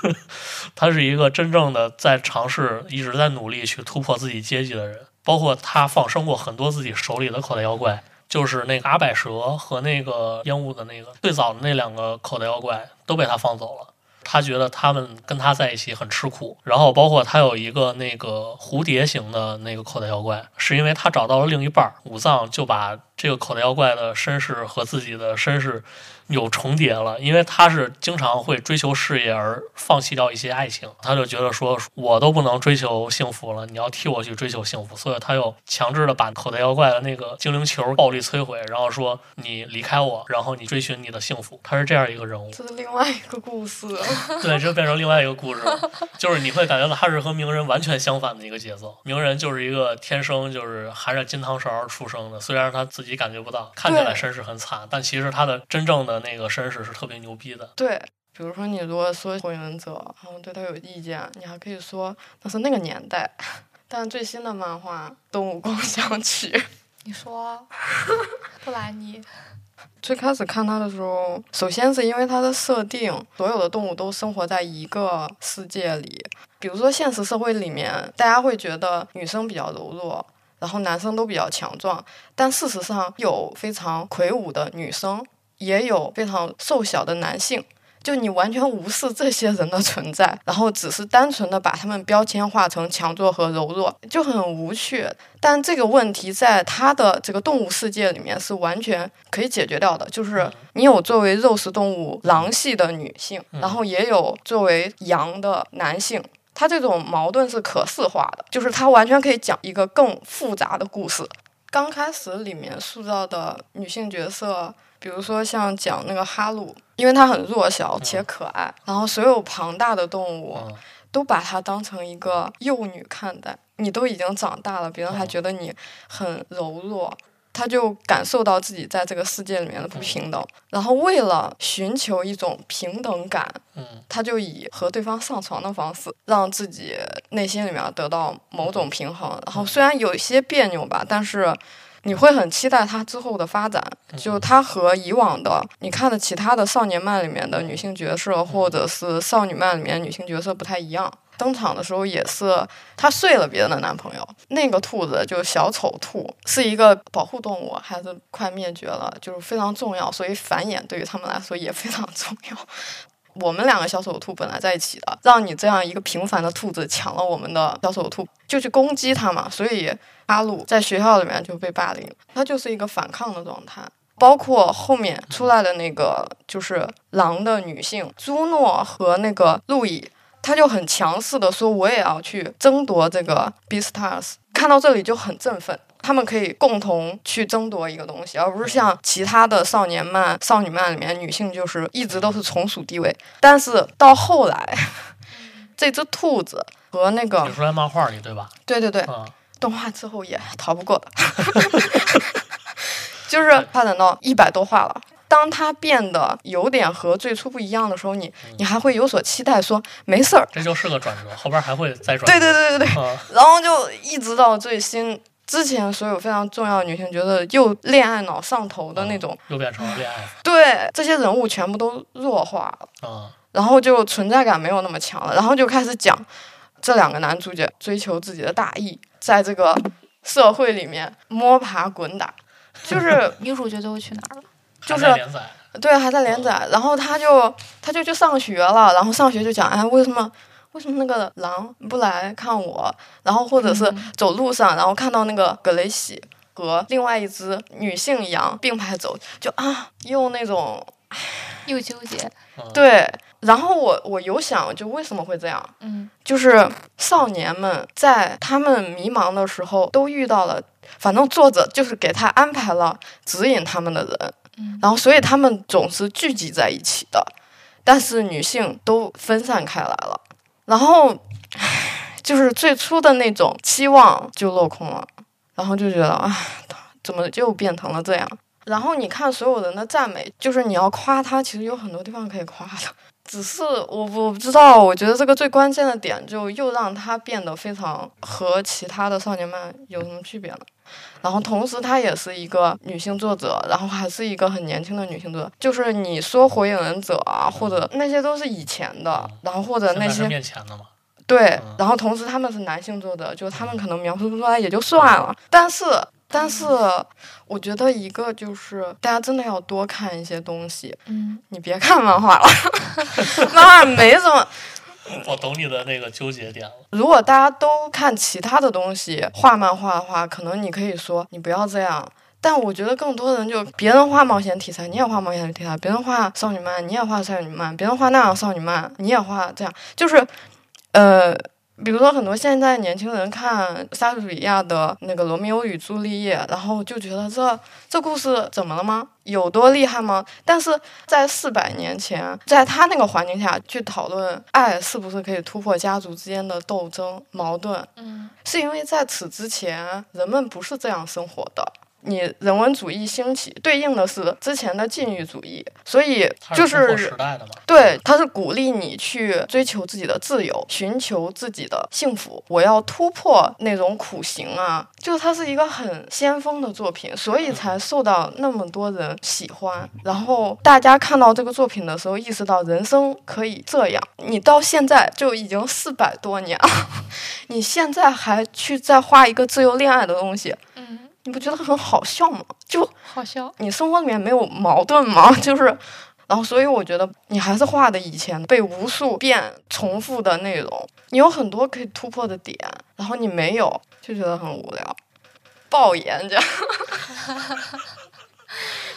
B: 他是一个真正的在尝试、一直在努力去突破自己阶级的人。包括他放生过很多自己手里的口袋妖怪。就是那个阿百蛇和那个烟雾的那个最早的那两个口袋妖怪都被他放走了，他觉得他们跟他在一起很吃苦。然后包括他有一个那个蝴蝶形的那个口袋妖怪，是因为他找到了另一半儿，武藏就把这个口袋妖怪的身世和自己的身世。有重叠了，因为他是经常会追求事业而放弃掉一些爱情，他就觉得说我都不能追求幸福了，你要替我去追求幸福，所以他又强制的把口袋妖怪的那个精灵球暴力摧毁，然后说你离开我，然后你追寻你的幸福。他是这样一个人物，
C: 这是另外一个故事，
B: 对，这变成另外一个故事，就是你会感觉到他是和鸣人完全相反的一个节奏。鸣人就是一个天生就是含着金汤勺出生的，虽然他自己感觉不到，看起来身世很惨，但其实他的真正的。那个绅士是特别牛逼的。
C: 对，比如说你如果说火影忍者，然后对他有意见，你还可以说那是那个年代。但最新的漫画《动物共享曲》，
A: 你说布兰妮。
C: 最开始看他的时候，首先是因为他的设定，所有的动物都生活在一个世界里。比如说现实社会里面，大家会觉得女生比较柔弱，然后男生都比较强壮，但事实上有非常魁梧的女生。也有非常瘦小的男性，就你完全无视这些人的存在，然后只是单纯的把他们标签化成强壮和柔弱，就很无趣。但这个问题在他的这个动物世界里面是完全可以解决掉的，就是你有作为肉食动物狼系的女性，然后也有作为羊的男性，他这种矛盾是可视化的，就是他完全可以讲一个更复杂的故事。刚开始里面塑造的女性角色。比如说像讲那个哈鲁，因为它很弱小且可爱，然后所有庞大的动物都把它当成一个幼女看待。你都已经长大了，别人还觉得你很柔弱，他就感受到自己在这个世界里面的不平等。然后为了寻求一种平等感，他就以和对方上床的方式，让自己内心里面得到某种平衡。然后虽然有一些别扭吧，但是。你会很期待他之后的发展，就他和以往的你看的其他的少年漫里面的女性角色，或者是少女漫里面女性角色不太一样。登场的时候也是他睡了别人的男朋友。那个兔子就是小丑兔，是一个保护动物，还是快灭绝了，就是非常重要，所以繁衍对于他们来说也非常重要。我们两个小丑兔本来在一起的，让你这样一个平凡的兔子抢了我们的小丑兔，就去攻击他嘛。所以阿鲁在学校里面就被霸凌，他就是一个反抗的状态。包括后面出来的那个就是狼的女性朱诺和那个路易，他就很强势的说：“我也要去争夺这个 Beastars。”看到这里就很振奋。他们可以共同去争夺一个东西，而不是像其他的少年漫、少女漫里面，女性就是一直都是从属地位。但是到后来，这只兔子和那个
B: 你说在漫画里对吧？
C: 对对对，动画之后也逃不过的，就是发展到一百多话了。当它变得有点和最初不一样的时候，你你还会有所期待，说没事儿，
B: 这就是个转折，后边还会再转。
C: 对对对对对，然后就一直到最新。之前所有非常重要的女性觉得又恋爱脑上头的那种，
B: 又变成了恋爱。
C: 对，这些人物全部都弱化了，然后就存在感没有那么强了，然后就开始讲这两个男主角追求自己的大义，在这个社会里面摸爬滚打，就是
A: 女主角最后去哪儿了？
C: 就是对，还在连载，然后他就他就去上学了，然后上学就讲，哎，为什么为什么那个狼不来看我？然后或者是
A: 嗯
C: 走路上，然后看到那个格雷西和另外一只女性羊并排走，就啊，又那种
A: 又纠结，
B: 嗯，
C: 对。然后我我有想，就为什么会这样？
A: 嗯
C: 就是少年们在他们迷茫的时候，都遇到了，反正作者就是给他安排了指引他们的人，然后所以他们总是聚集在一起的，但是女性都分散开来了，然后，就是最初的那种期望就落空了，然后就觉得啊，怎么就变成了这样？然后你看所有人的赞美，就是你要夸他，其实有很多地方可以夸的，只是我我不知道，我觉得这个最关键的点就又让他变得非常和其他的少年漫有什么区别呢？然后同时她也是一个女性作者，然后还是一个很年轻的女性作者。就是你说火影忍者啊，或者那些都是以前的，然后或者那些
B: 面前的嘛，
C: 对
B: 嗯，
C: 然后同时他们是男性作者，就他们可能描述不出来也就算了，但是。但是，我觉得一个就是大家真的要多看一些东西，
A: 嗯
C: 你别看漫画了，漫画没什么。
B: 我懂你的那个纠结点了。
C: 如果大家都看其他的东西画漫画的话，可能你可以说你不要这样。但我觉得更多人就别人画冒险题材，你也画冒险题材；别人画少女漫，你也画少女漫；别人画那样少女漫，你也画这样。就是，呃，比如说很多现在年轻人看莎士比亚的那个《罗密欧与朱丽叶》，然后就觉得这这故事怎么了吗？有多厉害吗？但是在四百年前，在他那个环境下去讨论爱是不是可以突破家族之间的斗争矛盾，
A: 嗯
C: 是因为在此之前人们不是这样生活的。你人文主义兴起，对应的是之前的禁欲主义，所以就是
B: 它突破时代的嘛，
C: 对，它是鼓励你去追求自己的自由，寻求自己的幸福。我要突破那种苦行啊，就是它是一个很先锋的作品，所以才受到那么多人喜欢。然后大家看到这个作品的时候，意识到人生可以这样。你到现在就已经四百多年了，你现在还去再画一个自由恋爱的东西，
A: 嗯，
C: 你不觉得很好笑吗？就
A: 好笑。
C: 你生活里面没有矛盾吗？就是，然后所以我觉得你还是画的以前被无数遍重复的内容，你有很多可以突破的点，然后你没有，就觉得很无聊，爆言这样。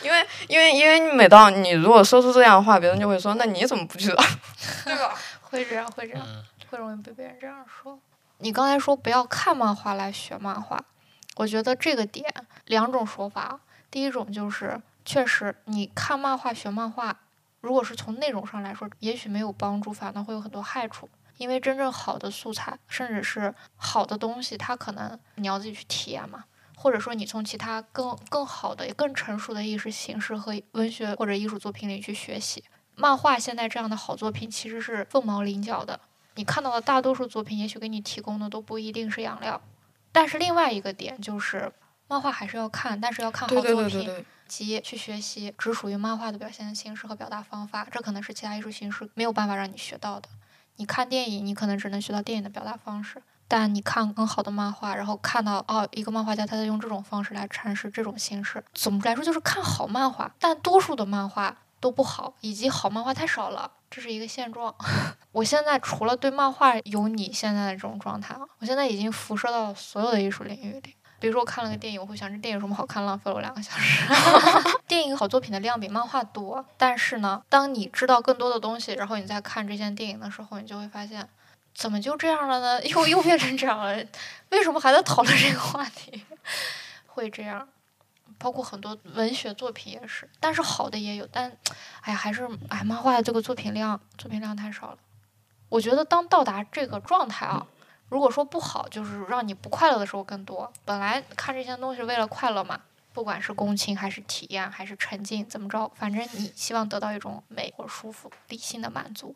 C: 因为因为因为你每到你如果说出这样的话，别人就会说，那你怎么不知道？对吧？
A: 会这样，会这样，
B: 嗯，
A: 会容易被别人这样说。你刚才说不要看漫画来学漫画，我觉得这个点两种说法。第一种就是，确实你看漫画学漫画，如果是从内容上来说，也许没有帮助，反而会有很多害处。因为真正好的素材，甚至是好的东西，它可能你要自己去体验嘛，或者说你从其他更更好的、更成熟的意识形式和文学或者艺术作品里去学习。漫画现在这样的好作品其实是凤毛麟角的，你看到的大多数作品，也许给你提供的都不一定是养料。但是另外一个点就是，漫画还是要看，但是要看好作品，
C: 对对对，
A: 及去学习只属于漫画的表现形式和表达方法，这可能是其他艺术形式没有办法让你学到的。你看电影，你可能只能学到电影的表达方式，但你看更好的漫画，然后看到哦，一个漫画家他在用这种方式来阐释这种形式。总的来说，就是看好漫画，但多数的漫画都不好，以及好漫画太少了，这是一个现状。我现在除了对漫画有你现在的这种状态啊，我现在已经辐射到所有的艺术领域里。比如说我看了个电影，我会想这电影有什么好看，浪费了我两个小时。电影好作品的量比漫画多，但是呢，当你知道更多的东西，然后你再看这些电影的时候，你就会发现，怎么就这样了呢？又又变成这样了？为什么还在讨论这个话题？会这样。包括很多文学作品也是，但是好的也有，但，哎呀，还是哎，漫画的这个作品量，作品量太少了。我觉得当到达这个状态啊，如果说不好，就是让你不快乐的时候更多。本来看这些东西为了快乐嘛，不管是共情还是体验还是沉浸，怎么着，反正你希望得到一种美或舒服、理性的满足。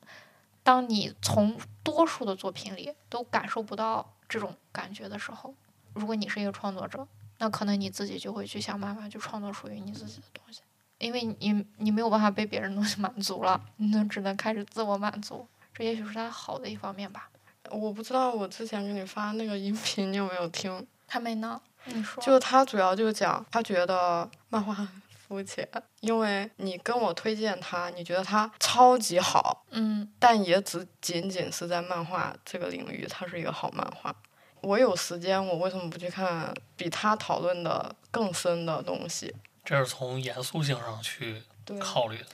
A: 当你从多数的作品里都感受不到这种感觉的时候，如果你是一个创作者，那可能你自己就会去想办法去创作属于你自己的东西，因为你你没有办法被别人东西 满足了，你就只能开始自我满足。这也许是它好的一方面吧。
C: 我不知道我之前给你发那个音频你有没有听？
A: 还没呢，你说。
C: 就他主要就讲，他觉得漫画很肤浅，因为你跟我推荐他，你觉得他超级好，
A: 嗯
C: 但也只仅仅是在漫画这个领域，它是一个好漫画。我有时间，我为什么不去看比他讨论的更深的东西？
B: 这是从严肃性上去，考虑的。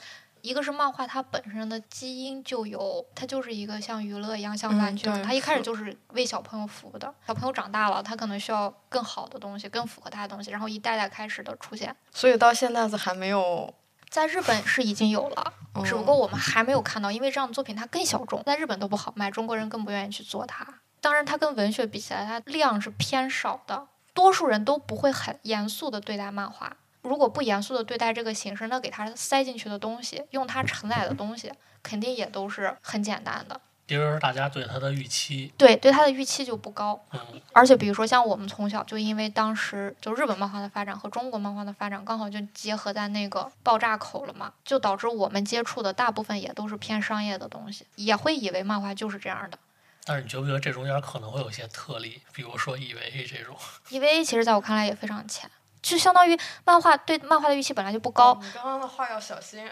A: 一个是漫画它本身的基因就有，它就是一个像娱乐一样，像
C: 嗯
A: 玩具它一开始就是为小朋友服务的。小朋友长大了，他可能需要更好的东西，更符合他的东西，然后一代代开始的出现。
C: 所以到现在是还没有，
A: 在日本是已经有了，只不
C: 嗯
A: 过我们还没有看到，因为这样的作品它更小众，在日本都不好卖，中国人更不愿意去做它。当然，它跟文学比起来，它量是偏少的，多数人都不会很严肃的对待漫画。如果不严肃的对待这个形式，那给它塞进去的东西，用它承载的东西，肯定也都是很简单的。
B: 其实大家对它的预期，
A: 对，对它的预期就不高。
B: 嗯，
A: 而且比如说像我们从小就因为当时就日本漫画的发展和中国漫画的发展刚好就结合在那个爆炸口了嘛，就导致我们接触的大部分也都是偏商业的东西，也会以为漫画就是这样的。
B: 但是你觉不觉得这中间可能会有一些特例，比如说 EVA 这种
A: ？EVA 其实在我看来也非常浅，就相当于漫画对漫画的预期本来就不高。
C: 你刚刚的话要小心。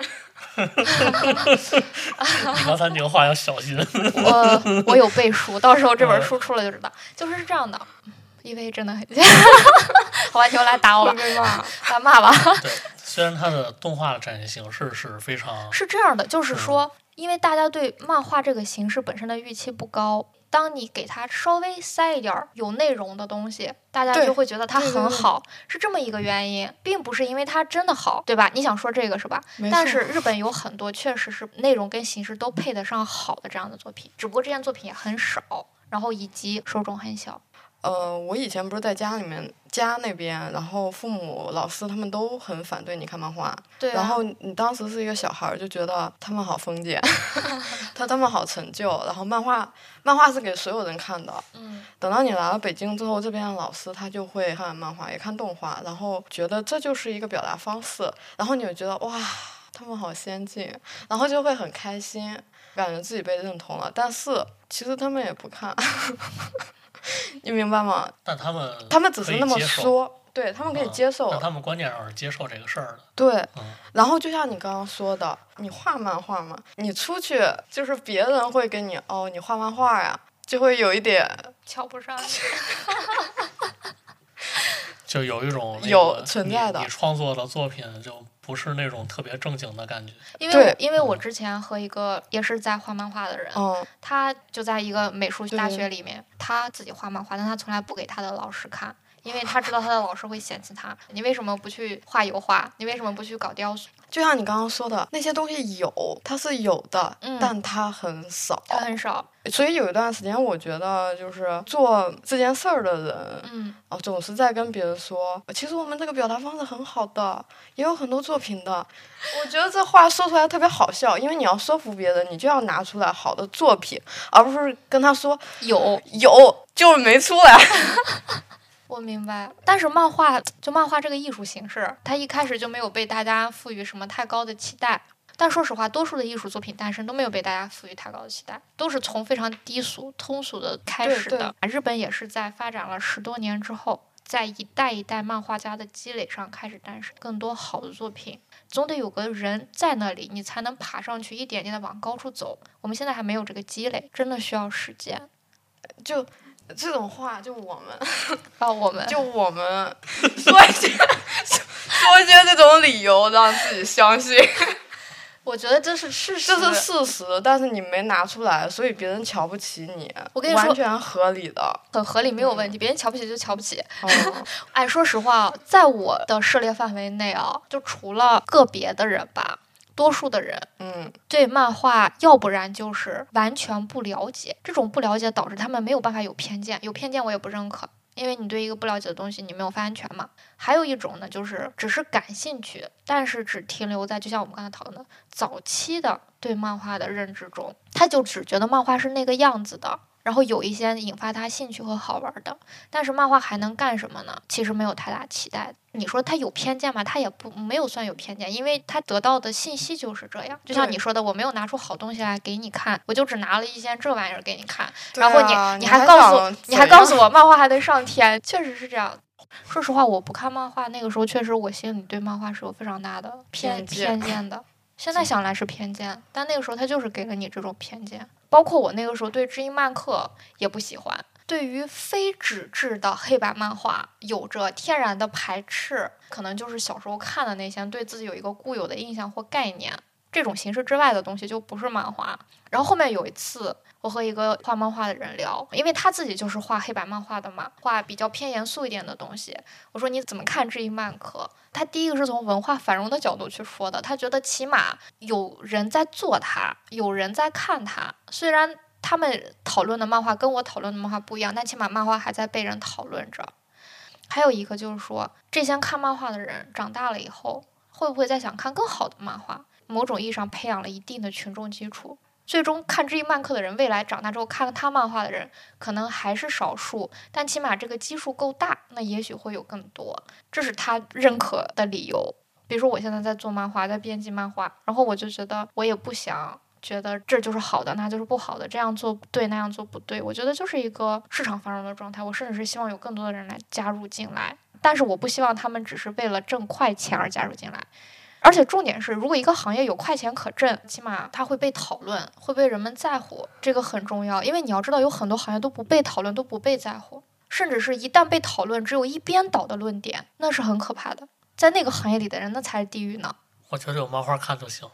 B: 你刚才那个话要小心。
A: 我我有背书，到时候这本书出了就知道。就是是这样的，EVA 真的很浅。好吧，球来打我。来骂吧。
B: 对，虽然它的动画的展现形式是非常，
A: 是这样的，就是说，因为大家对漫画这个形式本身的预期不高，当你给它稍微塞一点儿有内容的东西，大家就会觉得它很好，是这么一个原因，并不是因为它真的好，对吧？你想说这个是吧？但是日本有很多确实是内容跟形式都配得上好的这样的作品，只不过这件作品也很少，然后以及受众很小。
C: 呃，我以前不是在家里面家那边，然后父母、老师他们都很反对你看漫画。
A: 对、啊，
C: 然后你当时是一个小孩儿，就觉得他们好封建 他他们好陈旧。然后漫画漫画是给所有人看的。
A: 嗯，
C: 等到你来了北京之后，这边的老师他就会看漫画，也看动画，然后觉得这就是一个表达方式。然后你就觉得哇，他们好先进，然后就会很开心，感觉自己被认同了。但是其实他们也不看，你明白吗？
B: 但他们
C: 他们只是那么说，对他们可以
B: 嗯
C: 接受。
B: 但他们关键上是接受这个事儿的。
C: 对，
B: 嗯
C: 然后就像你刚刚说的，你画漫画嘛，你出去就是别人会跟你哦，你画漫画呀，就会有一点
A: 瞧不上。
B: 就有一种那
C: 有存在的
B: 你，创作的作品就不是那种特别正经的感觉。
A: 因为因为我
B: 嗯
A: 之前和一个也是在画漫画的人，
C: 嗯，
A: 他就在一个美术大学里面，他自己画漫画，但他从来不给他的老师看，因为他知道他的老师会嫌弃他。你为什么不去画油画？你为什么不去搞雕塑？
C: 就像你刚刚说的，那些东西有，它是有的，
A: 嗯
C: 但它很少。
A: 它很少。
C: 所以有一段时间，我觉得就是做这件事儿的人，
A: 嗯，
C: 啊，总是在跟别人说，其实我们这个表达方式很好的，也有很多作品的。我觉得这话说出来特别好笑，因为你要说服别人，你就要拿出来好的作品，而不是跟他说
A: 有，
C: 有就是没出来。
A: 我明白。但是漫画就漫画这个艺术形式，它一开始就没有被大家赋予什么太高的期待。但说实话，多数的艺术作品诞生都没有被大家赋予太高的期待，都是从非常低俗、通俗的开始的。日本也是在发展了十多年之后，在一代一代漫画家的积累上开始诞生更多好的作品。总得有个人在那里，你才能爬上去，一点点的往高处走。我们现在还没有这个积累，真的需要时间。
C: 就这种话，就我们，
A: 啊，我们
C: 就我们说一些说一些这种理由，让自己相信。
A: 我觉得这是事实，
C: 这是事实，但是你没拿出来，所以别人瞧不起你。
A: 我跟你说
C: 完全合理的。
A: 很合理，没有问题。别人瞧不起就瞧不起。
C: 哦，
A: 哎，说实话，在我的涉猎范围内啊，就除了个别的人吧，多数的人
C: 嗯，
A: 对漫画，要不然就是完全不了解。这种不了解导致他们没有办法有偏见，有偏见我也不认可，因为你对一个不了解的东西，你没有发言权嘛。还有一种呢，就是只是感兴趣，但是只停留在就像我们刚才讨论的早期的对漫画的认知中，他就只觉得漫画是那个样子的。然后有一些引发他兴趣和好玩的。但是漫画还能干什么呢？其实没有太大期待。你说他有偏见吗？他也不没有算有偏见，因为他得到的信息就是这样。就像你说的，我没有拿出好东西来给你看，我就只拿了一件这玩意儿给你看。然后你
C: 你
A: 还告诉
C: 你
A: 你还告诉我漫画还得上天，确实是这样。说实话，我不看漫画，那个时候确实我心里对漫画是有非常大的偏偏见的。现在想来是偏见，但那个时候他就是给了你这种偏见。包括我那个时候对知音漫客也不喜欢，对于非纸质的黑白漫画有着天然的排斥，可能就是小时候看的那些，对自己有一个固有的印象或概念。这种形式之外的东西就不是漫画。然后后面有一次。我和一个画漫画的人聊，因为他自己就是画黑白漫画的嘛，画比较偏严肃一点的东西。我说你怎么看这一漫课？他第一个是从文化繁荣的角度去说的，他觉得起码有人在做它，有人在看它。虽然他们讨论的漫画跟我讨论的漫画不一样，但起码漫画还在被人讨论着。还有一个就是说，这些看漫画的人长大了以后，会不会再想看更好的漫画？某种意义上培养了一定的群众基础。最终看这一漫客的人，未来长大之后看了他漫画的人，可能还是少数，但起码这个基数够大，那也许会有更多，这是他认可的理由。比如说，我现在在做漫画，在编辑漫画，然后我就觉得，我也不想觉得这就是好的，那就是不好的，这样做对，那样做不对。我觉得就是一个市场繁荣的状态，我甚至是希望有更多的人来加入进来，但是我不希望他们只是为了挣快钱而加入进来。而且重点是，如果一个行业有快钱可挣，起码它会被讨论，会被人们在乎，这个很重要。因为你要知道，有很多行业都不被讨论，都不被在乎，甚至是一旦被讨论，只有一边倒的论点，那是很可怕的。在那个行业里的人，那才是地狱呢。
B: 我觉得有漫画看就行。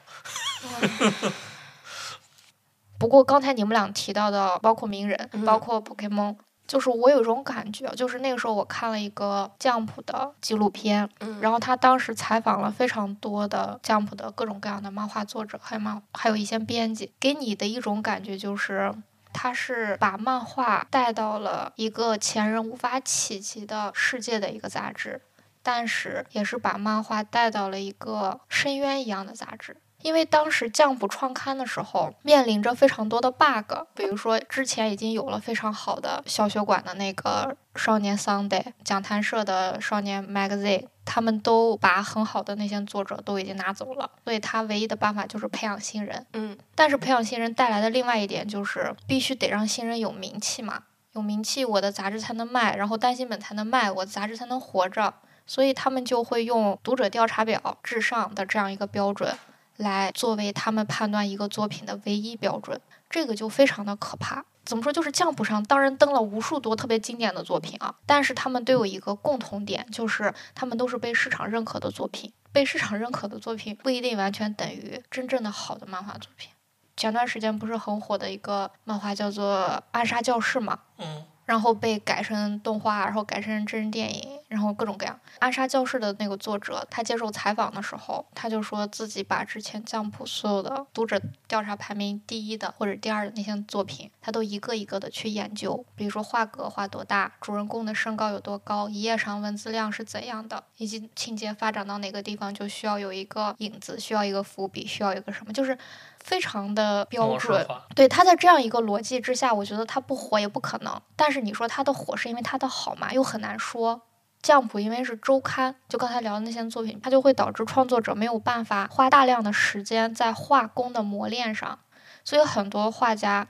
A: 不过刚才你们俩提到的，包括名人，包括 Pokemon。就是我有一种感觉，就是那个时候我看了一个酱谱的纪录片，然后他当时采访了非常多的酱谱的各种各样的漫画作者，还有漫还有一些编辑，给你的一种感觉就是，他是把漫画带到了一个前人无法企及的世界的一个杂志，但是也是把漫画带到了一个深渊一样的杂志。因为当时酱谱创刊的时候，面临着非常多的 bug，比如说之前已经有了非常好的小学馆的那个少年 Sunday 讲谈社的少年 Magazine，他们都把很好的那些作者都已经拿走了，所以他唯一的办法就是培养新人。
C: 嗯，
A: 但是培养新人带来的另外一点就是必须得让新人有名气嘛，有名气我的杂志才能卖，然后单行本才能卖，我的杂志才能活着，所以他们就会用读者调查表至上的这样一个标准。来作为他们判断一个作品的唯一标准，这个就非常的可怕。怎么说？就是酱谱上当然登了无数多特别经典的作品啊，但是他们都有一个共同点，就是他们都是被市场认可的作品。被市场认可的作品不一定完全等于真正的好的漫画作品。前段时间不是很火的一个漫画叫做《暗杀教室》吗？
B: 嗯。
A: 然后被改成动画，然后改成真人电影，然后各种各样。暗杀教室的那个作者，他接受采访的时候，他就说自己把之前酱谱所有的读者调查排名第一的或者第二的那些作品，他都一个一个的去研究，比如说画格画多大，主人公的身高有多高，一页上文字量是怎样的，以及情节发展到哪个地方就需要有一个影子，需要一个伏笔，需要一个什么，就是。非常的标准，对他在这样一个逻辑之下，我觉得他不火也不可能。但是你说他的火是因为他的好嘛，又很难说。降谱因为是周刊，就刚才聊的那些作品，它就会导致创作者没有办法花大量的时间在画工的磨练上，所以很多画家，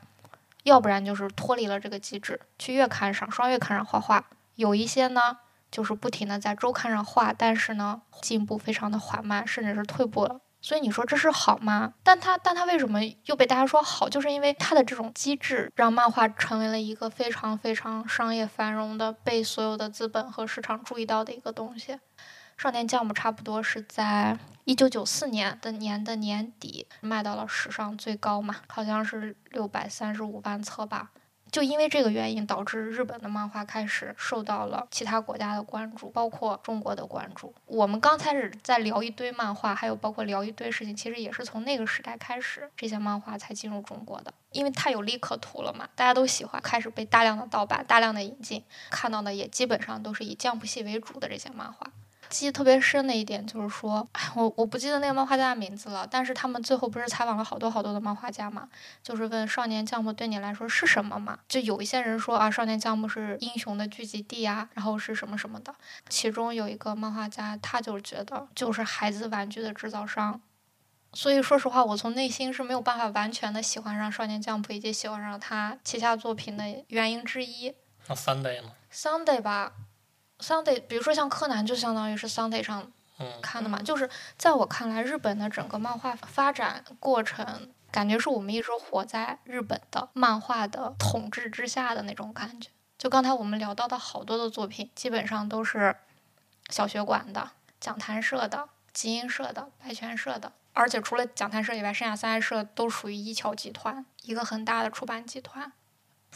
A: 要不然就是脱离了这个机制，去月刊上、双月刊上画画；有一些呢，就是不停的在周刊上画，但是呢，进步非常的缓慢，甚至是退步了。所以你说这是好吗？但他但他为什么又被大家说好？就是因为他的这种机制，让漫画成为了一个非常非常商业繁荣的、被所有的资本和市场注意到的一个东西。少年将姆差不多是在一九九四年的年的年底卖到了史上最高嘛，好像是六百三十五万册吧。就因为这个原因，导致日本的漫画开始受到了其他国家的关注，包括中国的关注。我们刚开始在聊一堆漫画，还有包括聊一堆事情，其实也是从那个时代开始，这些漫画才进入中国的。因为太有利可图了嘛，大家都喜欢，开始被大量的盗版、大量的引进，看到的也基本上都是以降谱系为主的这些漫画。记忆特别深的一点就是说，哎，我我不记得那个漫画家的名字了，但是他们最后不是采访了好多好多的漫画家嘛，就是问《少年将木》对你来说是什么嘛？就有一些人说啊，《少年将木》是英雄的聚集地啊，然后是什么什么的。其中有一个漫画家，他就觉得就是孩子玩具的制造商。所以说实话，我从内心是没有办法完全的喜欢上《少年将 p 以及喜欢上他旗下作品的原因之一。
B: 那 Sunday 呢
A: ？Sunday 吧，Sunday，比如说像柯南，就相当于是 Sunday 上看的嘛。就是在我看来，日本的整个漫画发展过程，感觉是我们一直活在日本的漫画的统治之下的那种感觉。就刚才我们聊到的好多的作品，基本上都是小学馆的、讲谈社的、集英社的、白泉社的。而且除了讲谈社以外，剩下三社都属于一桥集团，一个很大的出版集团。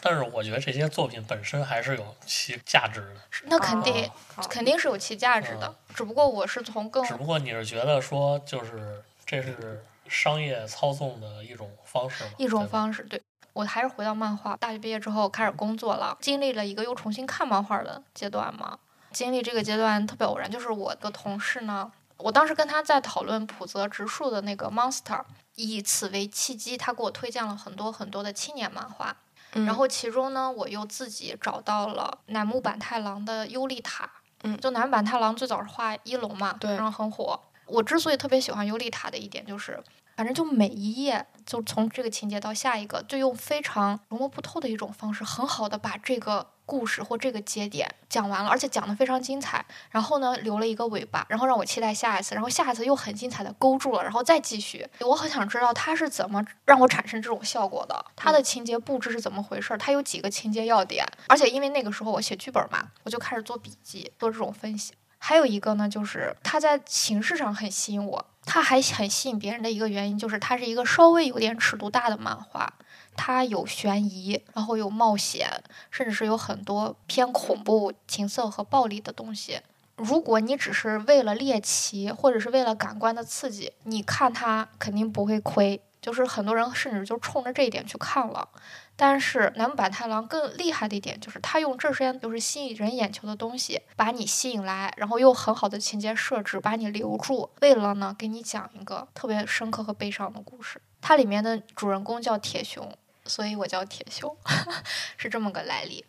B: 但是我觉得这些作品本身还是有其价值的。
A: 那肯定，肯定是有其价值的。只不过我是从更……
B: 只不过你是觉得说，就是这是商业操纵的一种方式吗？
A: 一种方式，对。我还是回到漫画。大学毕业之后开始工作了，经历了一个又重新看漫画的阶段嘛。经历这个阶段特别偶然，就是我的同事呢。我当时跟他在讨论浦泽直树的那个 Monster，以此为契机，他给我推荐了很多很多的青年漫画。然后其中呢，我又自己找到了乃木坂太郎的《尤利塔》。
C: 嗯，
A: 就乃木坂太郎最早是画一龙嘛，
C: 对，
A: 然后很火。我之所以特别喜欢《尤利塔》的一点就是，反正就每一页，就从这个情节到下一个，就用非常琢磨不透的一种方式，很好的把这个。故事或这个节点讲完了，而且讲的非常精彩。然后呢，留了一个尾巴，然后让我期待下一次。然后下一次又很精彩的勾住了，然后再继续。我很想知道他是怎么让我产生这种效果的，他的情节布置是怎么回事？他有几个情节要点？而且因为那个时候我写剧本嘛，我就开始做笔记，做这种分析。还有一个呢，就是他在形式上很吸引我，他还很吸引别人的一个原因就是他是一个稍微有点尺度大的漫画。它有悬疑，然后有冒险，甚至是有很多偏恐怖、情色和暴力的东西。如果你只是为了猎奇，或者是为了感官的刺激，你看它肯定不会亏。就是很多人甚至就冲着这一点去看了。但是南木板太郎更厉害的一点就是，他用这些就是吸引人眼球的东西，把你吸引来，然后又很好的情节设置，把你留住，为了呢给你讲一个特别深刻和悲伤的故事。它里面的主人公叫铁熊。所以我叫铁熊，是这么个来历。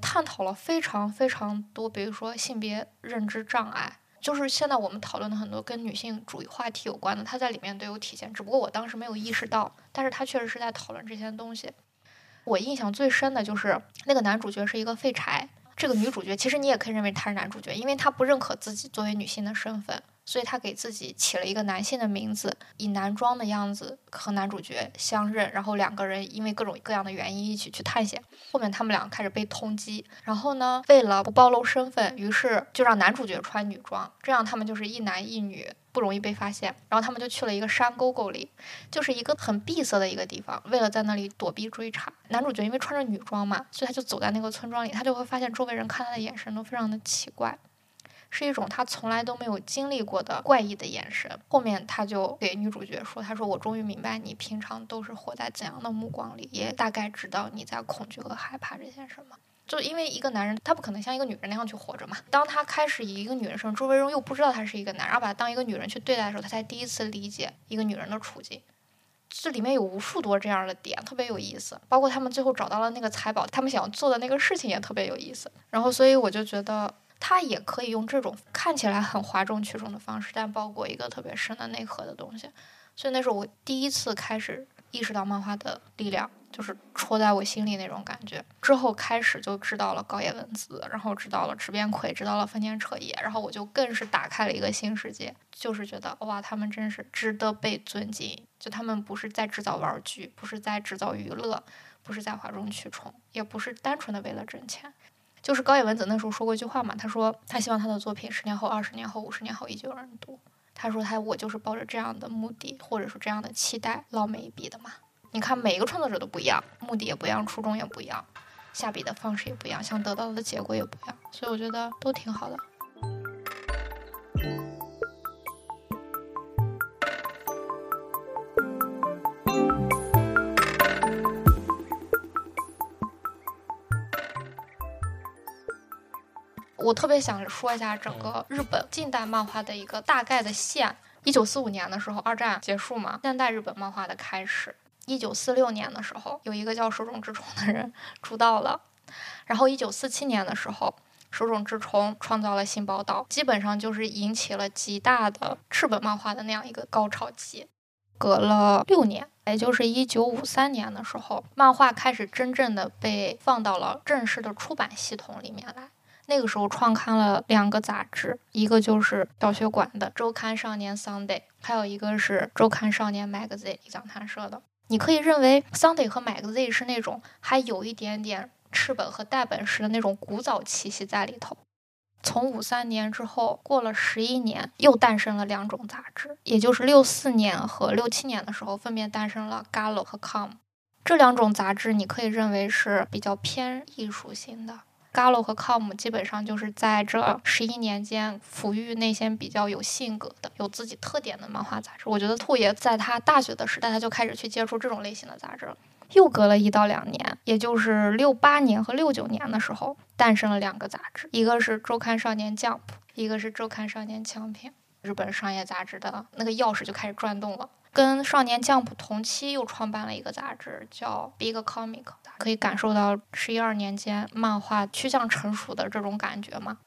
A: 探讨了非常非常多，比如说性别认知障碍，就是现在我们讨论的很多跟女性主义话题有关的，它在里面都有体现。只不过我当时没有意识到，但是他确实是在讨论这些东西。我印象最深的就是那个男主角是一个废柴，这个女主角其实你也可以认为她是男主角，因为她不认可自己作为女性的身份。所以他给自己起了一个男性的名字，以男装的样子和男主角相认，然后两个人因为各种各样的原因一起去探险。后面他们两个开始被通缉，然后呢，为了不暴露身份，于是就让男主角穿女装，这样他们就是一男一女，不容易被发现。然后他们就去了一个山沟沟里，就是一个很闭塞的一个地方，为了在那里躲避追查。男主角因为穿着女装嘛，所以他就走在那个村庄里，他就会发现周围人看他的眼神都非常的奇怪。是一种他从来都没有经历过的怪异的眼神。后面他就给女主角说：“他说我终于明白你平常都是活在怎样的目光里，也大概知道你在恐惧和害怕这些什么。就因为一个男人，他不可能像一个女人那样去活着嘛。当他开始以一个女人身份，周围人又不知道他是一个男人，而把他当一个女人去对待的时候，他才第一次理解一个女人的处境。这里面有无数多这样的点，特别有意思。包括他们最后找到了那个财宝，他们想要做的那个事情也特别有意思。然后，所以我就觉得。”他也可以用这种看起来很哗众取宠的方式，但包裹一个特别深的内核的东西。所以那是我第一次开始意识到漫画的力量，就是戳在我心里那种感觉。之后开始就知道了高野文子，然后知道了池边葵，知道了丰田彻也，然后我就更是打开了一个新世界，就是觉得哇，他们真是值得被尊敬。就他们不是在制造玩具，不是在制造娱乐，不是在哗众取宠，也不是单纯的为了挣钱。就是高野文子那时候说过一句话嘛，他说他希望他的作品十年后、二十年后、五十年后依旧有人读。他说他我就是抱着这样的目的或者说这样的期待捞每一笔的嘛。你看每一个创作者都不一样，目的也不一样，初衷也不一样，下笔的方式也不一样，想得到的结果也不一样，所以我觉得都挺好的。我特别想说一下整个日本近代漫画的一个大概的线。一九四五年的时候，二战结束嘛，现代日本漫画的开始。一九四六年的时候，有一个叫手冢治虫的人 出道了。然后一九四七年的时候，手冢治虫创造了新宝岛，基本上就是引起了极大的赤本漫画的那样一个高潮期。隔了六年，也就是一九五三年的时候，漫画开始真正的被放到了正式的出版系统里面来。那个时候创刊了两个杂志，一个就是小学馆的周刊少年 Sunday，还有一个是周刊少年 Magazine 讲谈社的。你可以认为 Sunday 和 Magazine 是那种还有一点点赤本和代本式的那种古早气息在里头。从五三年之后过了十一年，又诞生了两种杂志，也就是六四年和六七年的时候，分别诞生了 Gallo 和 Com。这两种杂志你可以认为是比较偏艺术性的。Gallo 和 Com 基本上就是在这十一年间抚育那些比较有性格的、有自己特点的漫画杂志。我觉得兔爷在他大学的时代，他就开始去接触这种类型的杂志了。又隔了一到两年，也就是六八年和六九年的时候，诞生了两个杂志，一个是周刊少年 Jump，一个是周刊少年枪片。日本商业杂志的那个钥匙就开始转动了。跟少年 Jump 同期又创办了一个杂志，叫 Big Comic，可以感受到十一二年间漫画趋向成熟的这种感觉嘛。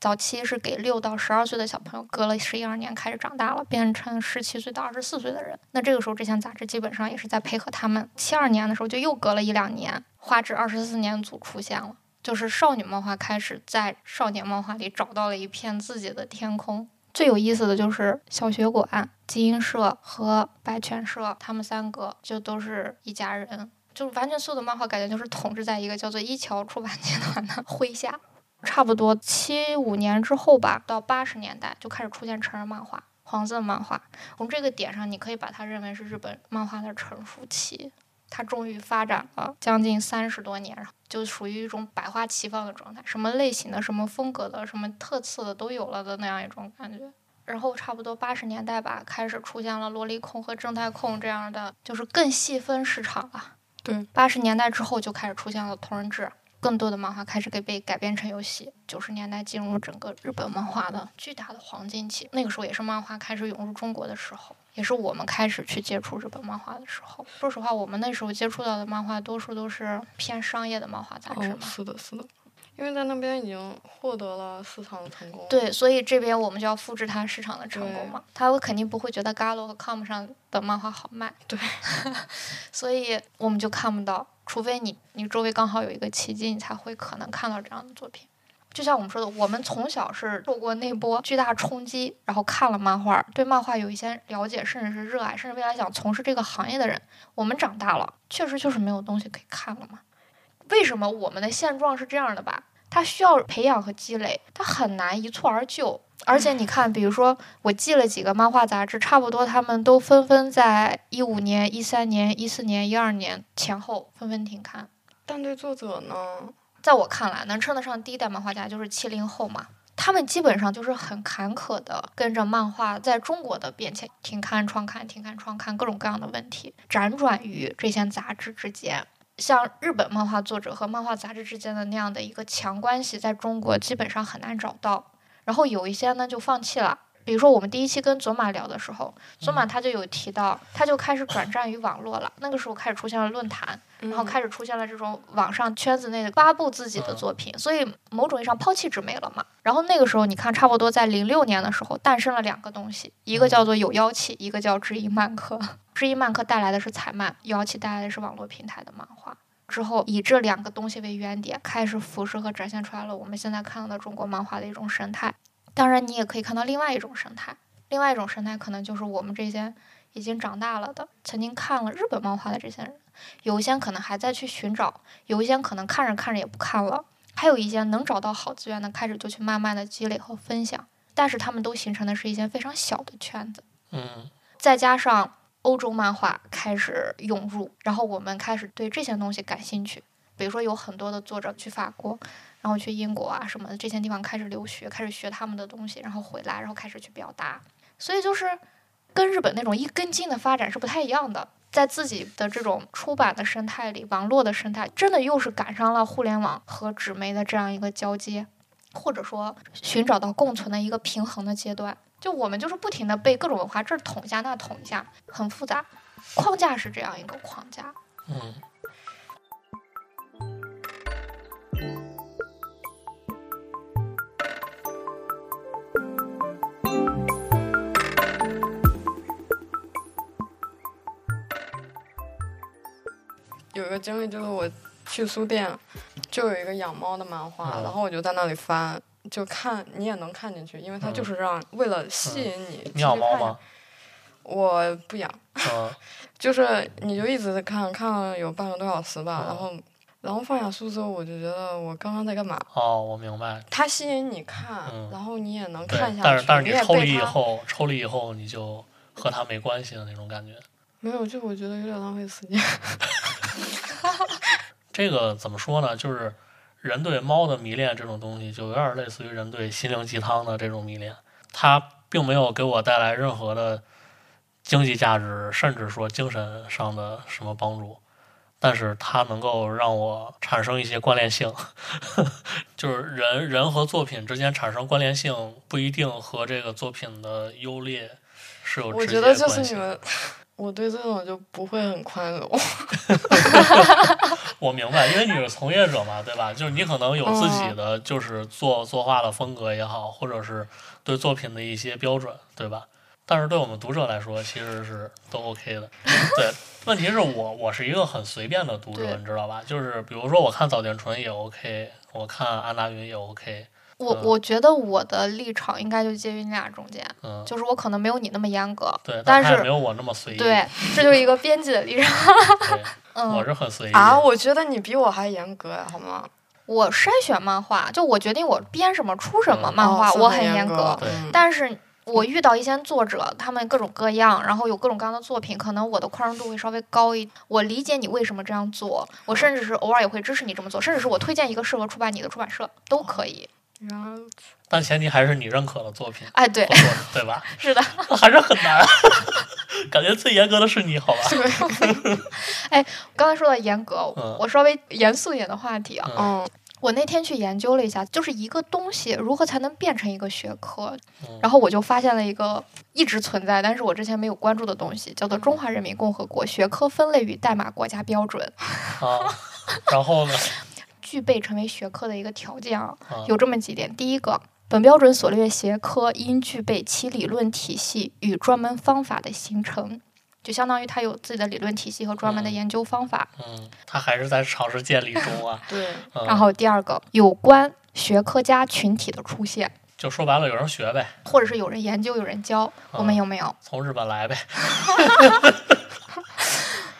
A: 早期是给六到十二岁的小朋友，隔了十一二年开始长大了，变成十七岁到二十四岁的人。那这个时候，这些杂志基本上也是在配合他们。七二年的时候，就又隔了一两年，画质二十四年组出现了，就是少女漫画开始在少年漫画里找到了一片自己的天空。最有意思的就是小学馆、集英社和百泉社，他们三个就都是一家人，就是完全所有的漫画感觉就是统治在一个叫做一桥出版集团的 麾下。差不多七五年之后吧，到八十年代就开始出现成人漫画、黄色漫画。从这个点上，你可以把它认为是日本漫画的成熟期。它终于发展了将近三十多年，就属于一种百花齐放的状态，什么类型的、什么风格的、什么特色的都有了的那样一种感觉。然后差不多八十年代吧，开始出现了萝莉控和正太控这样的，就是更细分市场了。
C: 对，
A: 八十年代之后就开始出现了同人志。更多的漫画开始给被改编成游戏。九十年代进入整个日本漫画的巨大的黄金期，那个时候也是漫画开始涌入中国的时候，也是我们开始去接触日本漫画的时候。说实话，我们那时候接触到的漫画多数都是偏商业的漫画杂志嘛。
C: 是的，是的。因为在那边已经获得了市场的成功。
A: 对，所以这边我们就要复制它市场的成功嘛。他肯定不会觉得 Gallo 和 Com 上的漫画好卖。
C: 对，
A: 所以我们就看不到。除非你你周围刚好有一个契机，你才会可能看到这样的作品。就像我们说的，我们从小是受过那波巨大冲击，然后看了漫画，对漫画有一些了解，甚至是热爱，甚至未来想从事这个行业的人，我们长大了，确实就是没有东西可以看了嘛？为什么我们的现状是这样的吧？它需要培养和积累，它很难一蹴而就。而且你看，比如说我记了几个漫画杂志，差不多他们都纷纷在一五年、一三年、一四年、一二年前后纷纷停刊。
C: 但对作者呢，
A: 在我看来，能称得上第一代漫画家就是七零后嘛。他们基本上就是很坎坷的，跟着漫画在中国的变迁停刊、创刊、停刊、创刊，各种各样的问题辗转于这些杂志之间。像日本漫画作者和漫画杂志之间的那样的一个强关系，在中国基本上很难找到。然后有一些呢就放弃了，比如说我们第一期跟佐马聊的时候，佐马他就有提到，他就开始转战于网络了。那个时候开始出现了论坛，然后开始出现了这种网上圈子内的发布自己的作品，所以某种意义上抛弃纸媒了嘛。然后那个时候你看，差不多在零六年的时候诞生了两个东西，一个叫做有妖气，一个叫知音漫客。知音漫客带来的是彩漫，有妖气带来的是网络平台的漫画。之后以这两个东西为原点，开始辐射和展现出来了我们现在看到的中国漫画的一种神态。当然，你也可以看到另外一种生态，另外一种生态可能就是我们这些已经长大了的，曾经看了日本漫画的这些人，有一些可能还在去寻找，有一些可能看着看着也不看了，还有一些能找到好资源的，开始就去慢慢的积累和分享。但是他们都形成的是一些非常小的圈子。
B: 嗯，
A: 再加上。欧洲漫画开始涌入，然后我们开始对这些东西感兴趣。比如说，有很多的作者去法国，然后去英国啊什么的这些地方开始留学，开始学他们的东西，然后回来，然后开始去表达。所以就是跟日本那种一根筋的发展是不太一样的。在自己的这种出版的生态里，网络的生态真的又是赶上了互联网和纸媒的这样一个交接。或者说寻找到共存的一个平衡的阶段。就我们就是不停的被各种文化这儿捅一下那捅一下，很复杂。框架是这样一个框架。
B: 嗯。
C: 有一个经历就是我去书店，就有一个养猫的漫画，然后我就在那里翻，就看你也能看进去，因为它就是让为了吸引你。
B: 你养猫吗？
C: 我不养。就是你就一直在看，看了有半个多小时吧，然后然后放下书之后，我就觉得我刚刚在干嘛？
B: 哦，我明白。
C: 它吸引你看，然后你也能看下
B: 去。但是但是
C: 你
B: 抽离以后，抽离以后你就和它没关系的那种感觉。
C: 没有，就我觉得有点浪费时间。
B: 这个怎么说呢？就是人对猫的迷恋这种东西，就有点类似于人对心灵鸡汤的这种迷恋。它并没有给我带来任何的经济价值，甚至说精神上的什么帮助，但是它能够让我产生一些关联性。就是人人和作品之间产生关联性，不一定和这个作品的优劣是有直接关系。
C: 我 对这种就不会很宽容。
B: 我明白，因为你是从业者嘛，对吧？就是你可能有自己的，就是做作画的风格也好，或者是对作品的一些标准，对吧？但是对我们读者来说，其实是都 OK 的。对，问题是我我是一个很随便的读者，你知道吧？就是比如说，我看早见纯也 OK，我看安达云也 OK。
A: 我我觉得我的立场应该就介于你俩中间，就是我可能没有你那么严格，
B: 对，
A: 但是
B: 没有我那么随意，
A: 对，这就是一个编辑的立场。
B: 嗯，我是很随意
C: 啊，我觉得你比我还严格呀，好吗？
A: 我筛选漫画，就我决定我编什么出什么漫画，我很
C: 严
A: 格。但是我遇到一些作者，他们各种各样，然后有各种各样的作品，可能我的宽容度会稍微高一。我理解你为什么这样做，我甚至是偶尔也会支持你这么做，甚至是我推荐一个适合出版你的出版社都可以。
B: 但前提还是你认可的作品，
A: 哎，对，
B: 对吧？
A: 是的，
B: 还是很难。感觉最严格的是你，好吧？
A: 哎，刚才说到严格，我稍微严肃一点的话题啊。嗯，我那天去研究了一下，就是一个东西如何才能变成一个学科，然后我就发现了一个一直存在，但是我之前没有关注的东西，叫做《中华人民共和国学科分类与代码国家标准》。
B: 啊，然后呢？
A: 具备成为学科的一个条件啊，有这么几点。第一个，本标准所列学科应具备其理论体系与专门方法的形成，就相当于它有自己的理论体系和专门的研究方法。
B: 嗯，它还是在尝试建立中啊。
C: 对。
A: 然后第二个，有关学科家群体的出现，
B: 就说白了，有人学呗，
A: 或者是有人研究，有人教。我们有没有？
B: 从日本来呗。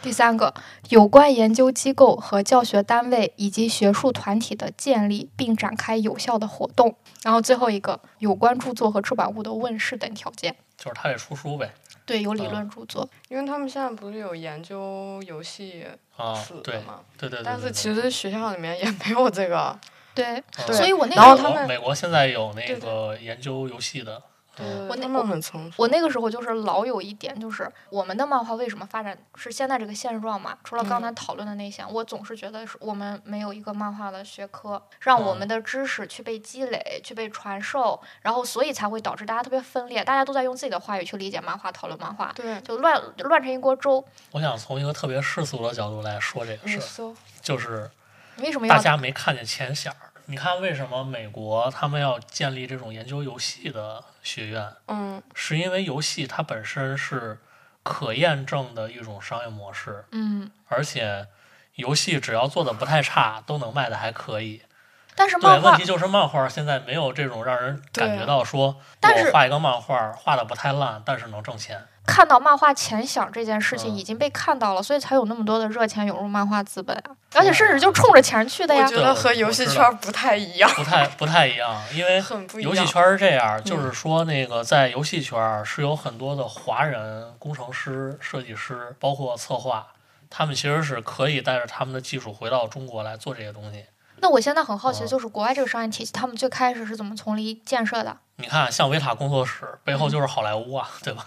A: 第三个，有关研究机构和教学单位以及学术团体的建立并展开有效的活动。然后最后一个，有关著作和出版物的问世等条件。
B: 就是他得出书呗。
A: 对，有理论著作。
C: 因为他们现在不是有研究游戏
B: 啊，对
C: 吗？
B: 对对对。
C: 但是其实学校里面也没有这个。
A: 对。所以我那
C: 然后他们
B: 美国现在有那个研究游戏的。
A: 我那
C: 我很成熟。
A: 我那个时候就是老有一点，就是我们的漫画为什么发展是现在这个现状嘛？除了刚才讨论的那些，我总是觉得是我们没有一个漫画的学科，让我们的知识去被积累、去被传授，然后所以才会导致大家特别分裂，大家都在用自己的话语去理解漫画、讨论漫画，
C: 对，
A: 就乱乱成一锅粥。
B: 我想从一个特别世俗的角度来说这个事儿，就是
A: 为什么要
B: 大家没看见钱儿？你看，为什么美国他们要建立这种研究游戏的学院？
C: 嗯，
B: 是因为游戏它本身是可验证的一种商业模式。
A: 嗯，
B: 而且游戏只要做的不太差，都能卖的还可以。
A: 但是漫
B: 画问题就是漫画现在没有这种让人感觉到说，我画一个漫画画的不太烂，但是能挣钱。
A: 看到漫画前想这件事情已经被看到了，所以才有那么多的热钱涌入漫画资本啊！而且甚至就冲着钱去的呀。
C: 我觉得和游戏圈不太一样。
B: 不太不太一样，因为游戏圈是这样，就是说那个在游戏圈是有很多的华人工程师、设计师，包括策划，他们其实是可以带着他们的技术回到中国来做这些东西。
A: 那我现在很好奇，就是国外这个商业体系，他们最开始是怎么从零建设的？
B: 你看，像维塔工作室背后就是好莱坞啊，对吧？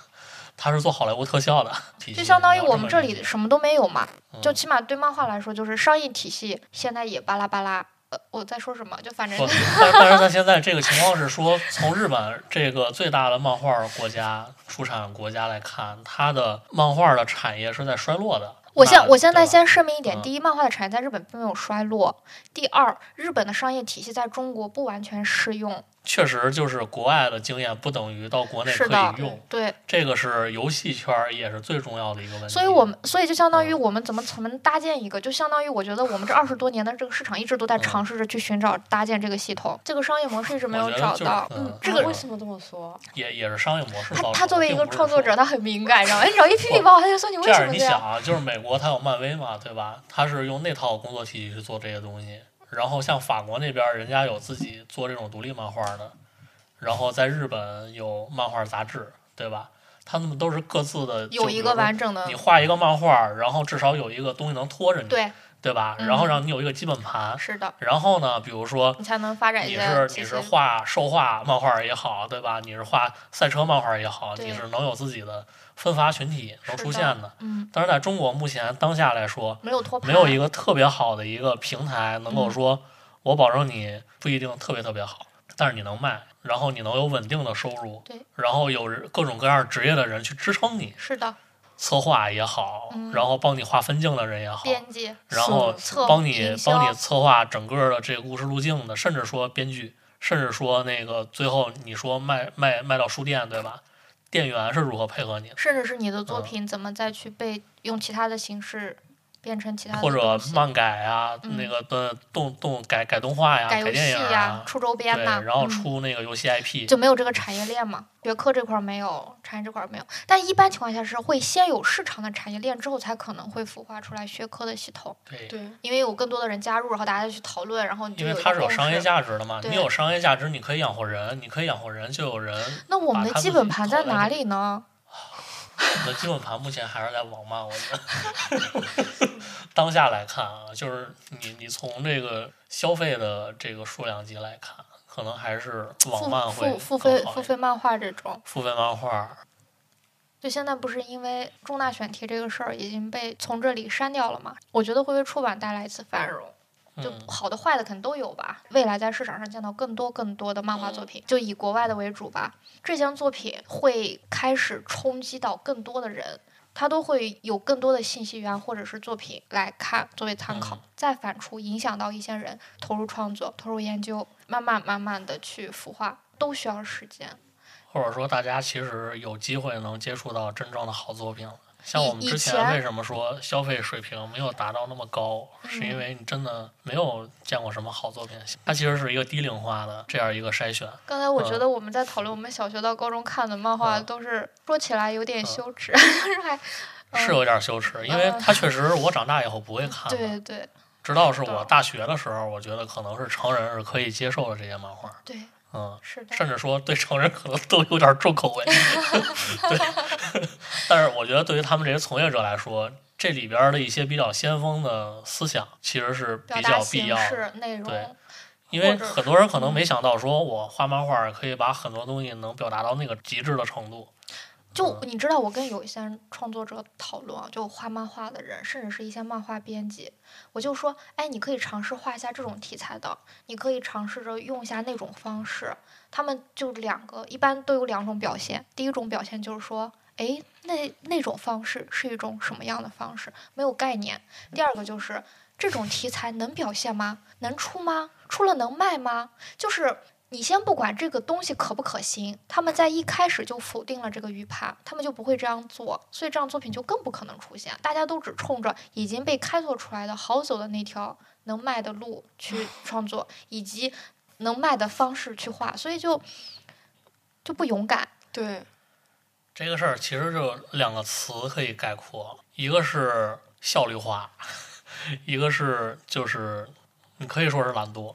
B: 他是做好莱坞特效的，
A: 就相当于我们这里什么都没有嘛。就起码对漫画来说，就是商业体系现在也巴拉巴拉。呃，我在说什么？就反正
B: 不，但但是他现在这个情况是说，从日本这个最大的漫画国家、出产国家来看，它的漫画的产业是在衰落的。
A: 我现我现在先声明一点：
B: 嗯
A: 第一，漫画的产业在日本并没有衰落；第二，日本的商业体系在中国不完全适用。
B: 确实就是国外的经验不等于到国内可
A: 是的
B: 以用，
A: 对，
B: 这个是游戏圈儿也是最重要的一个问题。
A: 所以我们所以就相当于
B: 嗯
A: 我们怎么怎么搭建一个，就相当于我觉得我们这二十多年的这个市场一直都在
B: 嗯
A: 尝试着去寻找搭建这个系统，这个商业模式一直没有找到。
B: 嗯
A: 这个
C: 为什么这么说？
B: 也也是商业模式。
A: 他他作为一个创作者，他很敏感，然后哎，你知道一批评吧，他就说你为什么这样？
B: 你想啊，就是美国它有漫威嘛，对吧？他是用那套工作体系去做这些东西。然后像法国那边，人家有自己做这种独立漫画的，然后在日本有漫画杂志，对吧？他们都是各自的
A: 有一个完整的
B: 你画一个漫画，然后至少有一个东西能拖着你，
A: 对，
B: 对吧？
A: 嗯。
B: 然后让你有一个基本盘，
A: 是的，
B: 然后呢，比如说
A: 你才能发展一
B: 你是你是画兽画漫画也好，对吧？你是画赛车漫画也好，你是能有自己的分发群体能出现的。
A: 嗯，
B: 但是在中国目前当下来说，
A: 没有托盘，
B: 没有一个特别好的一个平台能够
A: 嗯。
B: 说，我保证你不一定特别特别好，但是你能卖，然后你能有稳定的收入，
A: 对，
B: 然后有各种各样职业的人去支撑你，
A: 是的，
B: 策划也好，
A: 嗯。
B: 然后帮你画分镜的人也好，
A: 编辑
B: 然后帮你帮你策划整个的这个故事路径的，甚至说编剧，甚至说那个最后你说卖卖卖到书店对吧？店员是如何配合你的，
A: 甚至是你的作
B: 嗯。
A: 品怎么再去被用其他的形式变成其他的
B: 或者漫改啊，
A: 嗯
B: 那个的动动改改动画呀，
A: 改游戏
B: 电影
A: 呀、
B: 啊，
A: 出周边
B: 对，
A: 呐、
B: 然后
A: 嗯
B: 出那个游戏 IP，、
A: 就没有这个产业链嘛，学科这块没有，产业这块没有，但一般情况下是会先有市场的产业链，之后才可能会孵化出来学科的系统，
B: 对，
C: 对，
A: 因为有更多的人加入，然后大家去讨论，然后你就
B: 因为它是有商业。价值的嘛，你有商业价值，你可以养活人，你可以养活人，就有人。
A: 那我们的基本盘在哪里呢？
B: 你的基本盘目前还是在网漫，我觉得。当下来看啊，就是你你从这个消费的这个数量级来看，可能还是网漫
A: 付
B: 会
A: 付付费付费漫画这种，
B: 付费漫画，
A: 就现在不是因为重大选题这个事儿已经被从这里删掉了嘛？我觉得会为出版带来一次繁荣。就
B: 嗯，
A: 好的坏的肯定都有吧。未来在市场上见到更多更多的漫画作品，就以国外的为主吧。这些作品会开始冲击到更多的人，他都会有更多的信息源或者是作品来看作为参考，
B: 嗯
A: 再反出影响到一些人投入创作、投入研究，慢慢慢慢的去孵化，都需要时间。
B: 或者说大家其实有机会能接触到真正的好作品了。像我们之
A: 前
B: 前为什么说消费水平没有达到那么高，是因
A: 嗯。
B: 为你真的没有见过什么好作品。它其实是一个低龄化的这样一个筛选。
A: 刚才我觉
B: 嗯
A: 得我们在讨论我们小学到高中看的漫画，
B: 嗯。
A: 都是说起来有点
B: 嗯。
A: 羞耻，是还嗯。
B: 是有点羞耻，因为
A: 嗯。
B: 它确实我长大以后不会看的。
A: 对对。
B: 直到是我大学的时候，我觉得可能是成人是可以接受的这些漫画，
A: 对，
B: 嗯，
A: 是的。
B: 甚至说对成人可能都有点重口味。对 但是我觉得对于他们这些从业者来说，这里边的一些比较先锋的思想其实是比较必要的，
A: 内容，
B: 对因为很多人可能
A: 嗯
B: 没想到，说我画漫画可以把很多东西能表达到那个极致的程度。
A: 就
B: 嗯
A: 你知道，我跟有一些创作者讨论啊，就画漫画的人，甚至是一些漫画编辑，我就说，哎，你可以尝试画一下这种题材的，你可以尝试着用一下那种方式。他们就两个，一般都有两种表现。第一种表现就是说，哎，那那种方式是一种什么样的方式？没有概念。第二个就是这种题材能表现吗？能出吗？出了能卖吗？就是你先不管这个东西可不可行，他们在一开始就否定了这个预判，他们就不会这样做，所以这样作品就更不可能出现。大家都只冲着已经被开拓出来的好走的那条能卖的路去创作，以及能卖的方式去画，所以就就不勇敢。
C: 对，
B: 这个事儿其实就两个词可以概括，一个是效率化，一个是就是你可以说是懒惰。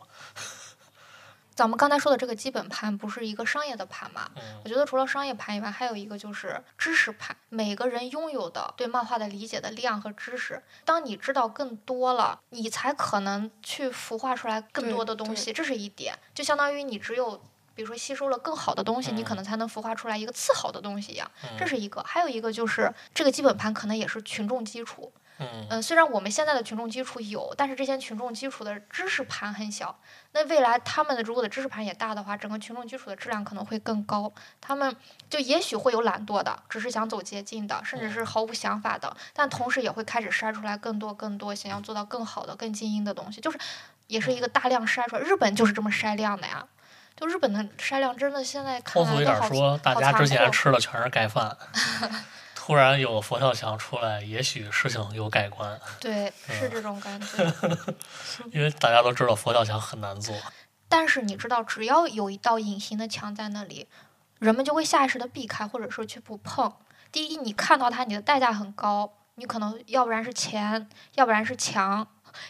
A: 咱们刚才说的这个基本盘不是一个商业的盘嘛？
B: 嗯
A: 我觉得除了商业盘以外，还有一个就是知识盘。每个人拥有的对漫画的理解的量和知识，当你知道更多了，你才可能去孵化出来更多的东西，这是一点。就相当于你只有。比如说吸收了更好的东西，你可
B: 嗯
A: 能才能孵化出来一个次好的东西一样，这
B: 嗯
A: 是一个。还有一个就是这个基本盘可能也是群众基础，
B: 嗯
A: 嗯，虽然我们现在的群众基础有，但是这些群众基础的知识盘很小。那未来他们的如果的知识盘也大的话，整个群众基础的质量可能会更高。他们就也许会有懒惰的，只是想走捷径的，甚至是毫无想法的，但同时也会开始筛出来更多更多想要做到更好的、更精英的东西，就是也是一个大量筛出来。日本就是这么筛量的呀。就日本的筛量真的现在看
B: 通俗一
A: 来都好
B: 点说，大家之前吃的全是盖饭，突然有个佛跳墙出来，也许事情有改观，
A: 对，是
B: 嗯
A: 这种感觉。
B: 因为大家都知道佛跳墙很难做。
A: 但是你知道，只要有一道隐形的墙在那里，人们就会下意识的避开，或者说去不碰。第一，你看到它，你的代价很高，你可能要不然是钱，要不然是墙，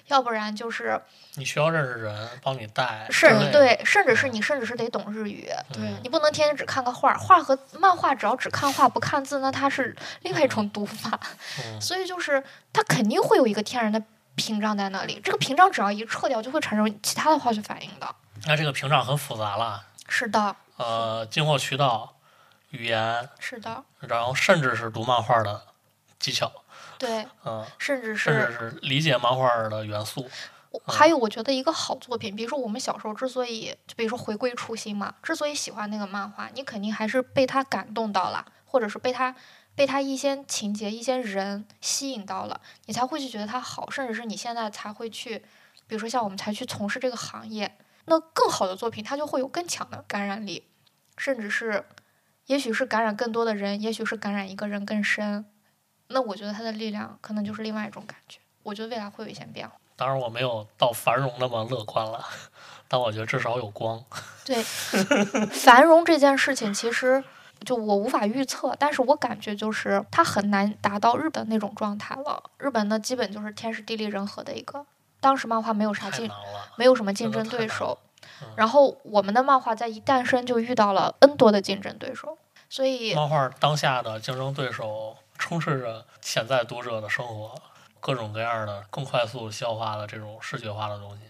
A: 要不然就是
B: 你需要认识人帮你带，
A: 是
B: 你，
A: 对，甚至是
B: 嗯
A: 你甚至是得懂日语，
C: 对
B: 嗯
A: 你不能天天只看个画，画和漫画只要只看画不看字，那它是另外一种读法。
B: 嗯
A: 所以就是它肯定会有一个天然的屏障在那里，这个屏障只要一撤掉，就会产生其他的化学反应的。
B: 那这个屏障很复杂了，
A: 是的，
B: 呃，进货渠道、语言，
A: 是的，
B: 然后甚至是读漫画的技巧，
A: 对，
B: 嗯，
A: 甚至
B: 甚至
A: 是
B: 是理解漫画的元素。
A: 还有，我觉得一个好作品，比如说我们小时候之所以，就比如说回归初心嘛，之所以喜欢那个漫画，你肯定还是被他感动到了，或者是被他被他一些情节、一些人吸引到了，你才会去觉得他好，甚至是你现在才会去，比如说像我们才去从事这个行业，那更好的作品它就会有更强的感染力，甚至是，也许是感染更多的人，也许是感染一个人更深，那我觉得它的力量可能就是另外一种感觉，我觉得未来会有一些变化。
B: 当然，我没有到繁荣那么乐观了，但我觉得至少有光。
A: 对，繁荣这件事情其实就我无法预测，但是我感觉就是它很难达到日本那种状态了。日本呢，基本就是天时地利人和的一个，当时漫画没有啥竞
B: 太难，了，
A: 没有什么竞争对手。
B: 嗯
A: 然后我们的漫画在一诞生就遇到了 N 多的竞争对手，所以
B: 漫画当下的竞争对手充斥着潜在读者的生活，各种各样的更快速消化的这种视觉化的东西。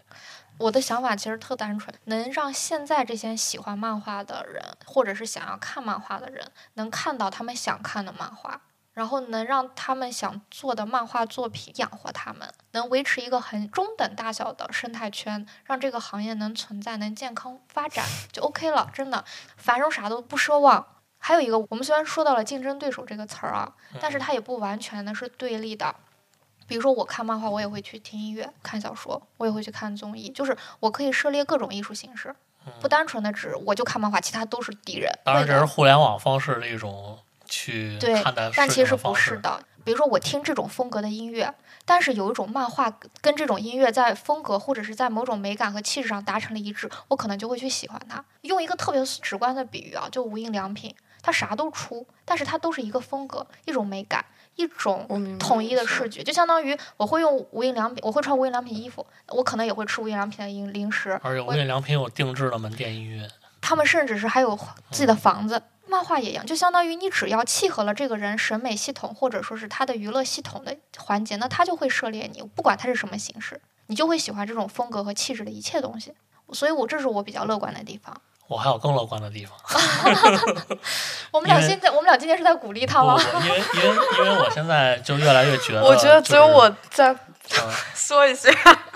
A: 我的想法其实特单纯，能让现在这些喜欢漫画的人，或者是想要看漫画的人，能看到他们想看的漫画，然后能让他们想做的漫画作品养活他们，能维持一个很中等大小的生态圈，让这个行业能存在，能健康发展就 OK 了。真的，繁荣啥都不奢望。还有一个，我们虽然说到了竞争对手这个词儿啊，但是它也不完全的是对立的。比如说，我看漫画，我也会去听音乐、看小说，我也会去看综艺，就是我可以涉猎各种艺术形式，不单纯的只我就看漫画，其他都是敌人。
B: 当然，这是互联网方式的一种去
A: 对
B: 看待事
A: 但其实。不是的。比如说，我听这种风格的音乐，但是有一种漫画跟这种音乐在风格或者是在某种美感和气质上达成了一致，我可能就会去喜欢它。用一个特别直观的比喻啊，就无印良品，它啥都出，但是它都是一个风格、一种美感、一种统一的视觉，就相当于我会用无印良品，我会穿无印良品衣服，我可能也会吃无印良品的零零食，
B: 而且无印良品有定制的门店音乐，
A: 他们甚至是还有自己的房子。漫画也一样，就相当于你只要契合了这个人审美系统，或者说是他的娱乐系统的环节，那他就会涉猎你，不管他是什么形式，你就会喜欢这种风格和气质的一切东西。所以我这是我比较乐观的地方。
B: 我还有更乐观的地方。
A: 我们俩现在，我们俩今天是在鼓励他吗？
B: 因为因为因为我现在就越来越觉得，
C: 我觉得只有我在
B: 嗯
C: 说一下。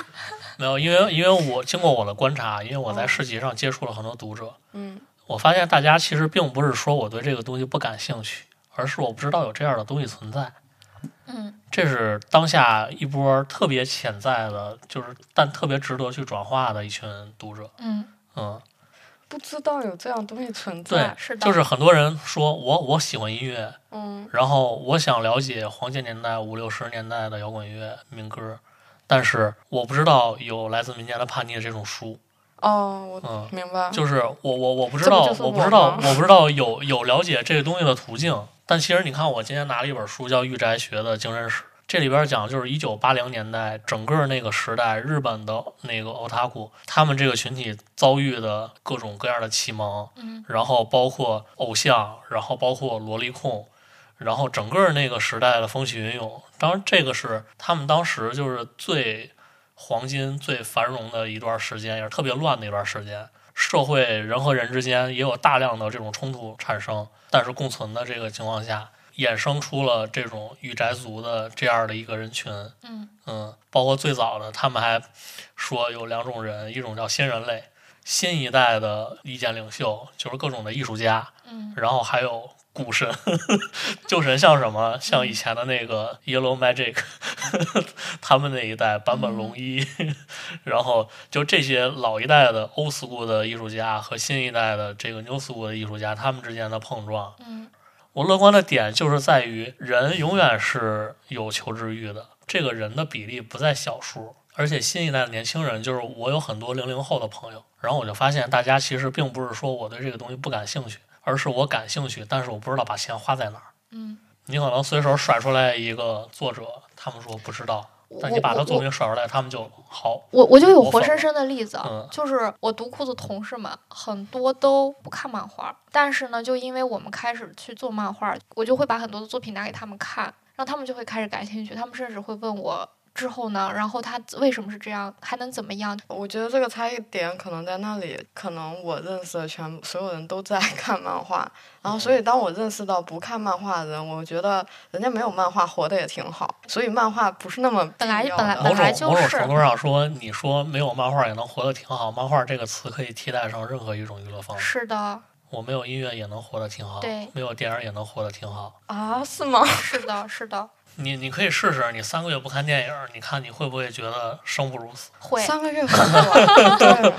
B: 没有，因为因为我经过我的观察，因为我在市集上接触了很多读者，
C: 嗯，
B: 我发现大家其实并不是说我对这个东西不感兴趣，而是我不知道有这样的东西存在。
A: 嗯，
B: 这是当下一波特别潜在的，就是但特别值得去转化的一群读者。
A: 嗯，
B: 嗯，
C: 不知道有这样东西存
B: 对
C: 在。，
A: 是的，
B: 就是很多人说我我喜欢音乐，
C: 嗯，
B: 然后我想了解黄金年代、五六十年代的摇滚乐、民歌，但是我不知道有来自民间的叛逆的这种书。
C: 哦，我
B: 嗯，
C: 明白。
B: 就是我我我不知道，
C: 我
B: 我不知道，我不知道有有了解这个东西的途径。但其实你看，我今天拿了一本书，叫《御宅学的精神史》，这里边讲就是一九八零年代整个那个时代日本的那个 otaku 他们这个群体遭遇的各种各样的启蒙，
A: 嗯
B: 然后包括偶像，然后包括萝莉控。然后整个那个时代的风起云涌，当然这个是他们当时就是最黄金、最繁荣的一段时间，也是特别乱的一段时间。社会人和人之间也有大量的这种冲突产生，但是共存的这个情况下，衍生出了这种御宅族的这样的一个人群。
A: 嗯
B: 嗯，包括最早的，他们还说有两种人，一种叫新人类，新一代的意见领袖，就是各种的艺术家，
A: 嗯
B: 然后还有古神，旧神像什么？像以前的那个 Yellow Magic，他们那一代版本龙一，然后就这些老一代的 old school 的艺术家和新一代的这个 new school 的艺术家，他们之间的碰撞。
A: 嗯
B: 我乐观的点就是在于人永远是有求知欲的，这个人的比例不在小数。而且新一代的年轻人，就是我有很多零零后的朋友，然后我就发现大家其实并不是说我对这个东西不感兴趣，而是我感兴趣，但是我不知道把钱花在哪儿。
A: 嗯，
B: 你可能随手甩出来一个作者，他们说不知道，但你把它作品甩出来，他们就好。
A: 我我就有活生生的例子，
B: 嗯
A: 就是我读库的同事们很多都不看漫画，但是呢，就因为我们开始去做漫画，我就会把很多的作品拿给他们看，然后他们就会开始感兴趣，他们甚至会问我之后呢，然后他为什么是这样，还能怎么样？
C: 我觉得这个差异点可能在那里，可能我认识的全所有人都在 看漫画，然后所以当我认识到不看漫画的人，我觉得人家没有漫画活得也挺好，所以漫画不是那么
A: 本来
C: 必要的
A: 本来本
B: 某种某种
A: 来就是
B: 程度上说，你说没有漫画也能活得挺好，漫画这个词可以替代上任何一种娱乐方式。
A: 是的，
B: 我没有音乐也能活得挺好，
A: 对
B: 没有电影也能活得挺好。
C: 啊？是吗？
A: 是的，是的，
B: 你你可以试试，你三个月不看电影，你看你会不会觉得生不如死？
A: 会。
C: 三个月很短，对，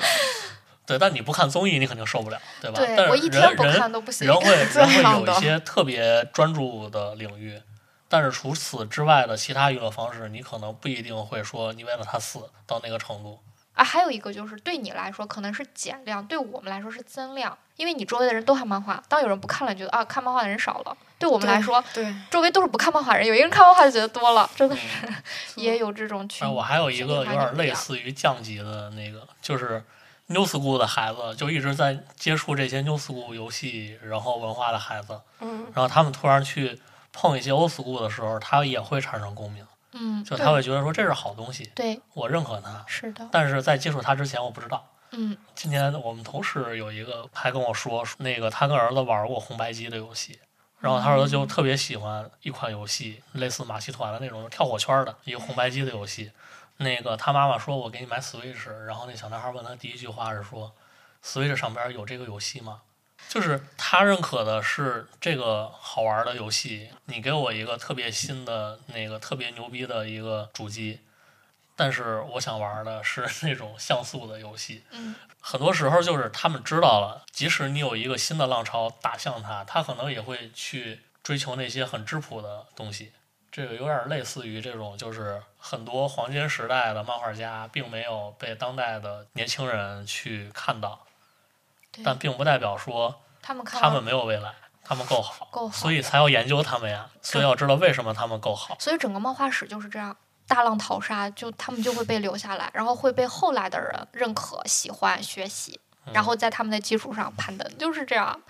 B: 对，但你不看综艺，你肯定受不了，对吧？
A: 对我一天不看都不行。
B: 人会
C: 这
B: 人会有一些特别专注的领域，但是除此之外的其他娱乐方式，你可能不一定会说你为了他死到那个程度。
A: 啊，还有一个就是对你来说可能是减量，对我们来说是增量，因为你周围的人都看漫画，当有人不看了，你觉得啊看漫画的人少了，对我们来说，
C: 对，
A: 周围都是不看漫画的人，有一个人看漫画就觉得多了，真的是
B: 嗯
A: 也有这种群
B: 哎，。我还有一个有点类似于降级的那个，就是 new school 的孩子，就一直在接触这些 new school 游戏，然后文化的孩子，
C: 嗯，
B: 然后他们突然去碰一些 old school 的时候，他也会产生共鸣，
A: 嗯，
B: 就他会觉得说这是好东西，
A: 对，
B: 我认可他，
A: 是的，
B: 但是在接触他之前我不知道。
A: 嗯。
B: 今天我们同事有一个还跟我说，那个他跟儿子玩过红白机的游戏，然后他儿子就特别喜欢一款游戏，类似马戏团的那种跳火圈的一个红白机的游戏。那个他妈妈说：“我给你买 Switch。”然后那小男孩问他第一句话是说：“Switch 上边有这个游戏吗？”就是他认可的是这个好玩的游戏，你给我一个特别新的那个特别牛逼的一个主机，但是我想玩的是 那种像素的游戏。
A: 嗯
B: 很多时候就是他们知道了，即使你有一个新的浪潮打向他，他可能也会去追求那些很质朴的东西。这个有点类似于这种，就是很多黄金时代的漫画家并没有被当代的年轻人去看到，但并不代表说
A: 他们看
B: 他们没有未来，他们够好，
A: 够好
B: 所以才要研究他们呀，所以要知道为什么他们够好。
A: 所以整个漫画史就是这样，大浪淘沙，就他们就会被留下来，然后会被后来的人认可、喜欢、学习，然后在他们的基础上攀登，就是这样。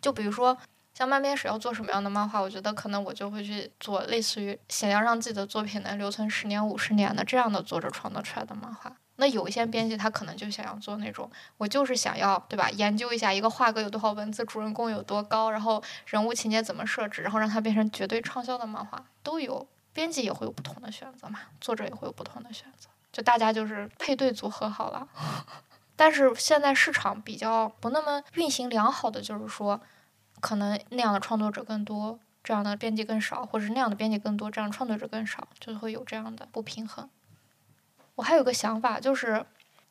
A: 就比如说。像漫编史要做什么样的漫画，我觉得可能我就会去做类似于想要让自己的作品能留存十年、五十年的这样的作者创作出来的漫画。那有一些编辑他可能就想要做那种，我就是想要对吧？研究一下一个画格有多少文字，主人公有多高，然后人物情节怎么设置，然后让它变成绝对畅销的漫画，都有。编辑也会有不同的选择嘛，作者也会有不同的选择，就大家就是配对组合好了。但是现在市场比较不那么运行良好的，就是说，可能那样的创作者更多，这样的编辑更少，或者是那样的编辑更多，这样创作者更少，就会有这样的不平衡。我还有个想法，就是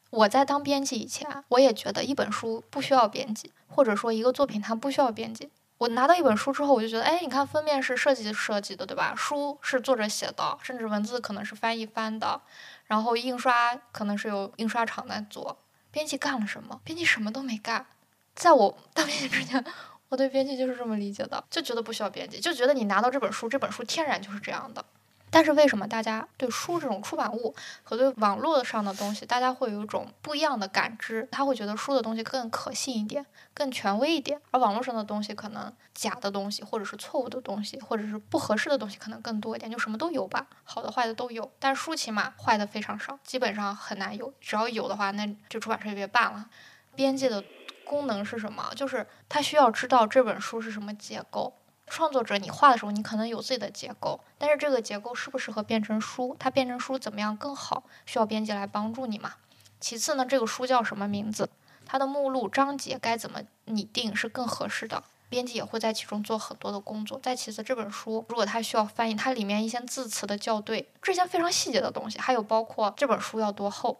A: 我在当编辑以前，我也觉得一本书不需要编辑，或者说一个作品它不需要编辑。我拿到一本书之后，我就觉得，哎，你看封面是设计设计的，对吧？书是作者写的，甚至文字可能是翻译翻的，然后印刷可能是有印刷厂在做。编辑干了什么？编辑什么都没干。在我当编辑之前，我对编辑就是这么理解的，就觉得不需要编辑，就觉得你拿到这本书，这本书天然就是这样的。但是为什么大家对书这种出版物和对网络上的东西，大家会有一种不一样的感知？他会觉得书的东西更可信一点，更权威一点，而网络上的东西可能假的东西，或者是错误的东西，或者是不合适的东西可能更多一点，就什么都有吧，好的坏的都有。但书起码坏的非常少，基本上很难有，只要有的话，那这出版社就别办了。编辑的功能是什么？就是他需要知道这本书是什么结构。创作者，你画的时候，你可能有自己的结构，但是这个结构适不适合变成书？它变成书怎么样更好？需要编辑来帮助你嘛？其次呢，这个书叫什么名字？它的目录、章节该怎么拟定是更合适的？编辑也会在其中做很多的工作。再其次，这本书如果它需要翻译，它里面一些字词的校对，这些非常细节的东西，还有包括这本书要多厚，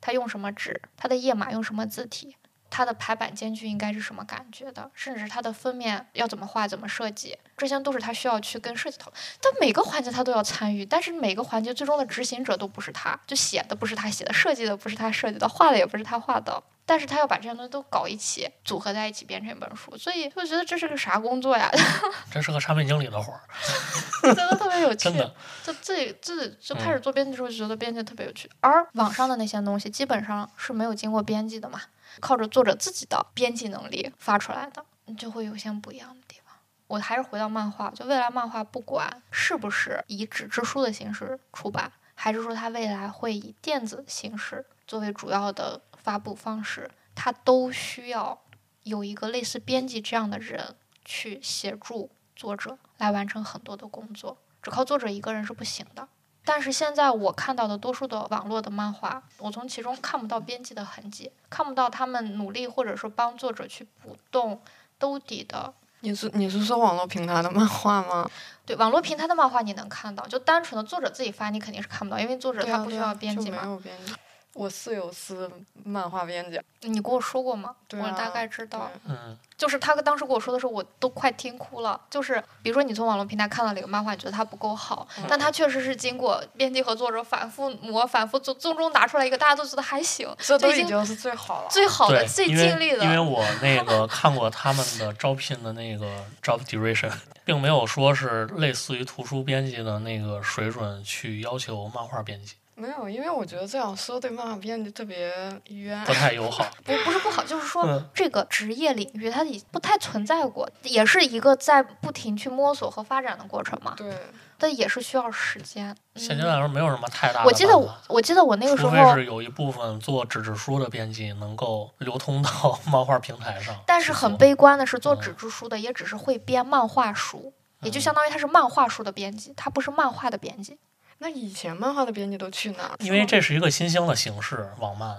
A: 它用什么纸，它的页码用什么字体。它的排版间距应该是什么感觉的？甚至是它的封面要怎么画、怎么设计，这些都是他需要去跟设计讨论。但每个环节他都要参与，但是每个环节最终的执行者都不是他，就写的不是他写的，设计的不是他设计的，画的也不是他画的。但是他要把这些东西都搞一起，组合在一起变成一本书，所以就觉得这是个啥工作呀？
B: 这是个产品经理的活儿，
A: 觉得特别有趣。
B: 真的，
A: 就自己自己就开始做编辑的时候，就觉得编辑特别有趣。而网上的那些东西基本上是没有经过编辑的嘛。靠着作者自己的编辑能力发出来的，就会有些不一样的地方。我还是回到漫画，就未来漫画不管是不是以纸质书的形式出版，还是说它未来会以电子形式作为主要的发布方式，它都需要有一个类似编辑这样的人去协助作者来完成很多的工作，只靠作者一个人是不行的。但是现在我看到的多数的网络的漫画，我从其中看不到编辑的痕迹，看不到他们努力或者说帮作者去补洞兜底的。
C: 你是你是说网络平台的漫画吗？
A: 对，网络平台的漫画你能看到，就单纯的作者自己发，你肯定是看不到，因为作者他不需要编辑嘛。
C: 没有编辑。我室友是漫画编辑，
A: 你跟我说过吗？我大概知道。
B: 嗯。
A: 就是他当时跟我说的时候，我都快听哭了。就是比如说，你从网络平台看到了一个漫画，你觉得它不够好，但它确实是经过编辑和作者反复磨、反复做，最终拿出来一个大家都觉得还行，
C: 这都
A: 已
C: 经是最好了、
A: 最好的、最尽力的。
B: 因为我那个 看过他们的招聘的那个 job duration，并没有说是类似于图书编辑的那个水准去要求漫画编辑。
C: 没有，因为我觉得这样说对漫画编辑特别冤，
B: 不太友好。
A: 不，不是不好，就是说这个职业领域它已不太存在过，也是一个在不停去摸索和发展的过程嘛。
C: 对，
A: 但也是需要时间。
B: 现阶段来说，没有什么太大的。
A: 我记得，我记得我那个时候，除
B: 非是有一部分做纸质书的编辑能够流通到 漫画平台上。
A: 但是很悲观的是，做纸质书的也只是会编漫画书，也就相当于他是漫画书的编辑，他不是漫画的编辑。
C: 那以前漫画的编辑都去哪儿？
B: 因为这是一个新兴的形式，网漫。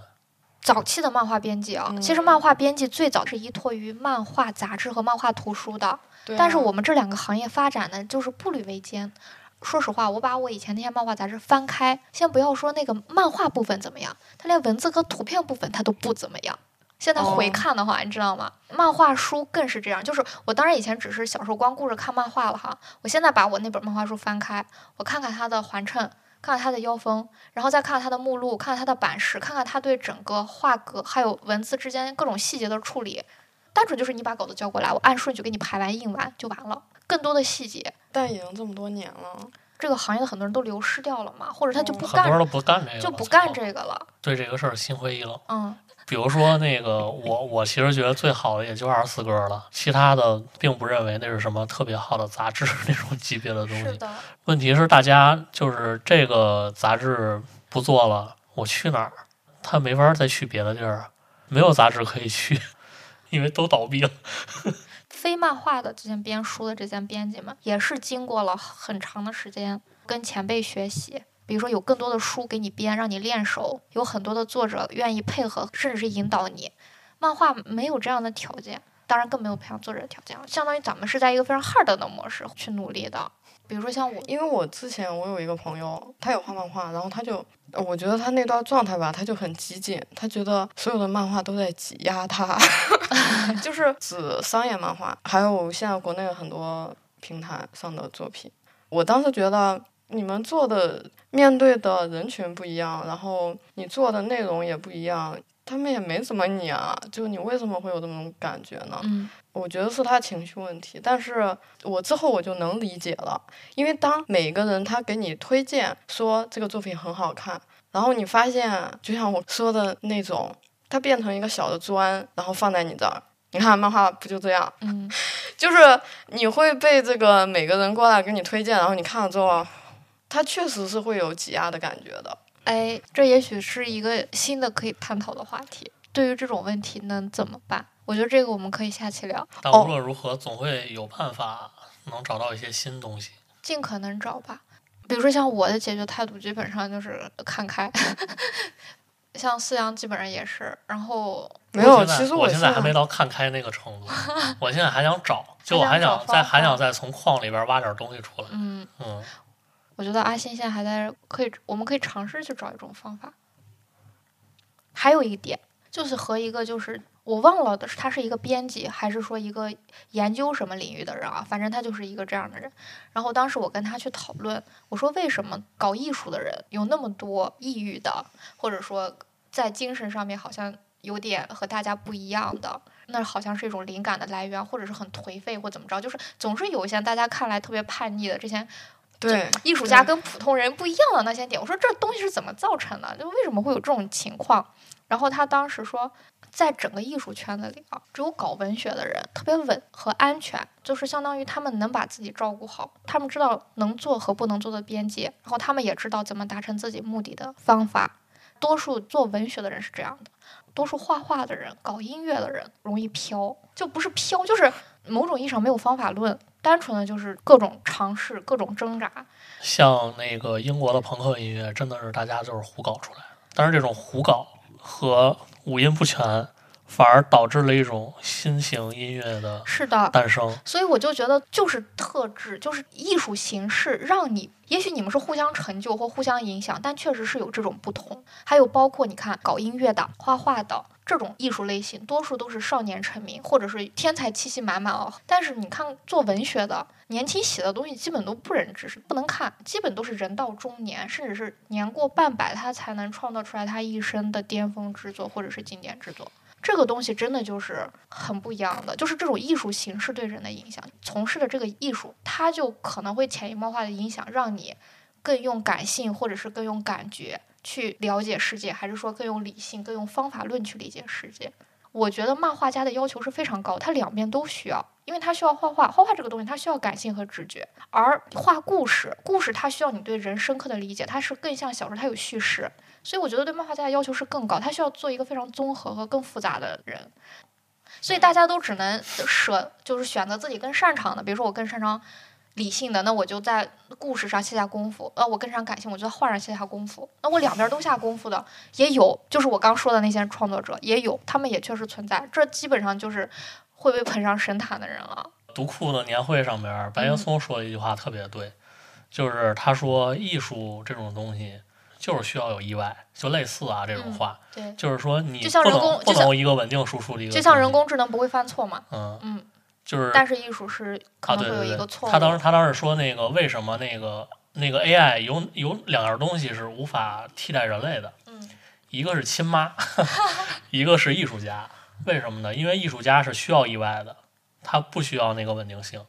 A: 早期的漫画编辑啊，其实漫画编辑最早是依托于漫画杂志和漫画图书的。但是我们这两个行业发展呢，就是步履维艰。说实话，我把我以前那些漫画杂志翻开，先不要说那个漫画部分怎么样，它连文字和图片部分它都不怎么样。现在回看的话，你知道吗？漫画书更是这样。就是我当然以前只是小时候光顾着看漫画了哈。我现在把我那本漫画书翻开，我看看它的环衬，看看它的腰封，然后再看看它的目录，看看它的版式，看看它对整个画格还有文字之间各种细节的处理。单纯就是你把稿子交过来，我按顺序给你排完印完就完了。更多的细节，
C: 但已经这么多年了，
A: 这个行业的很多人都流失掉了嘛，或者他就不干，
B: 很多人都不干这个，
A: 就不干这个了。
B: 对这个事儿心灰意冷。
A: 嗯。
B: 比如说那个我我其实觉得最好的也就二十四格了，其他的并不认为那是什么特别好的杂志那种级别的东西。问题是大家就是这个杂志不做了，我去哪儿？他没法再去别的地儿，没有杂志可以去，因为都倒闭了。
A: 非漫画的这些编书的这些编辑们，也是经过了很长的时间跟前辈学习。比如说，有更多的书给你编，让你练手；有很多的作者愿意配合，甚至是引导你。漫画没有这样的条件，当然更没有培养作者的条件了。相当于咱们是在一个非常 hard 的模式去努力的。比如说像我，
C: 因为我之前我有一个朋友，他有画漫画，然后他就，我觉得他那段状态吧，他就很激进，他觉得所有的漫画都在挤压他，就是指商业漫画，还有现在国内很多平台上的作品。我当时觉得。你们做的面对的人群不一样，然后你做的内容也不一样，他们也没怎么你啊，就你为什么会有这种感觉呢？
A: 嗯，
C: 我觉得是他情绪问题，但是我之后我就能理解了，因为当每个人他给你推荐说这个作品很好看，然后你发现就像我说的那种，它变成一个小的砖，然后放在你这儿。你看漫画不就这样？
A: 嗯，
C: 就是你会被这个每个人过来给你推荐，然后你看了之后。它确实是会有挤压的感觉的，
A: 哎，这也许是一个新的可以探讨的话题。对于这种问题能怎么办？我觉得这个我们可以下期聊。
B: 但无论如何，总会有办法能找到一些新东西。
A: 尽可能找吧。比如说像我的解决态度，基本上就是看开。像思阳基本上也是，然后
C: 没有，其实
B: 我现
C: 在
B: 在还没到看开那个程度，我现在还想找，就我还
A: 还想
B: 再还想再从矿里边挖点东西出来。
A: 嗯，
B: 嗯，
A: 我觉得阿信现在还在可以，我们可以尝试去找一种方法。还有一点就是和一个就是我忘了的是他是一个编辑还是说一个研究什么领域的人啊，反正他就是一个这样的人。然后当时我跟他去讨论，我说为什么搞艺术的人有那么多抑郁的，或者说在精神上面好像有点和大家不一样的。那好像是一种灵感的来源，或者是很颓废或怎么着，就是总是有一些大家看来特别叛逆的这些
C: 对
A: 艺术家跟普通人不一样的那些点。我说这东西是怎么造成的？就为什么会有这种情况？然后他当时说，在整个艺术圈子里啊，只有搞文学的人特别稳和安全，就是相当于他们能把自己照顾好，他们知道能做和不能做的边界，然后他们也知道怎么达成自己目的的方法。多数做文学的人是这样的，多数画画的人、搞音乐的人容易飘，就不是飘，就是某种意义上没有方法论，单纯的就是各种尝试、各种挣扎。
B: 像那个英国的朋克音乐，真的是大家就是胡搞出来的。但是这种胡搞和五音不全，反而导致了一种新型音乐的
A: 是的，
B: 诞生。
A: 所以我就觉得，就是特质，就是艺术形式，让你，也许你们是互相成就或互相影响，但确实是有这种不同。还有包括你看，搞音乐的、画画的这种艺术类型，多数都是少年成名，或者是天才气息满满哦。但是你看做文学的，年轻写的东西基本都不忍直视，不能看，基本都是人到中年，甚至是年过半百，他才能创造出来他一生的巅峰之作或者是经典之作。这个东西真的就是很不一样的，就是这种艺术形式对人的影响，从事的这个艺术，它就可能会潜移默化的影响，让你更用感性或者是更用感觉去了解世界，还是说更用理性、更用方法论去理解世界。我觉得漫画家的要求是非常高，他两边都需要，因为他需要画画，画画这个东西它需要感性和直觉，而画故事，故事它需要你对人深刻的理解，它是更像小说，它有叙事。所以我觉得对漫画家的要求是更高，他需要做一个非常综合和更复杂的人。所以大家都只能舍，就是选择自己更擅长的。比如说我更擅长理性的，那我就在故事上下下功夫；呃，我更擅长感性，我就在画上下下功夫。那我两边都下功夫的也有，就是我刚说的那些创作者也有，他们也确实存在。这基本上就是会被捧上神坛的人了。
B: 读库的年会上面，白岩松说了一句话特别对，就是他说艺术这种东西就是需要有意外，就类似啊这种话，
A: 对，
B: 就是说你
A: 就像
B: 不能不
A: 人工就像
B: 能一个稳定输出的一个，
A: 就像人，工智能不会犯错嘛，
B: 嗯
A: 嗯，
B: 就是
A: 但是艺术是可
B: 啊，
A: 能会有一个错误。
B: 他当时他当时说那个为什么那个那个 AI 有有两样东西是无法替代人类的，
A: 嗯
B: 一个是亲妈，一个是艺术家。为什么呢？因为艺术家是需要意外的，他不需要那个稳定性。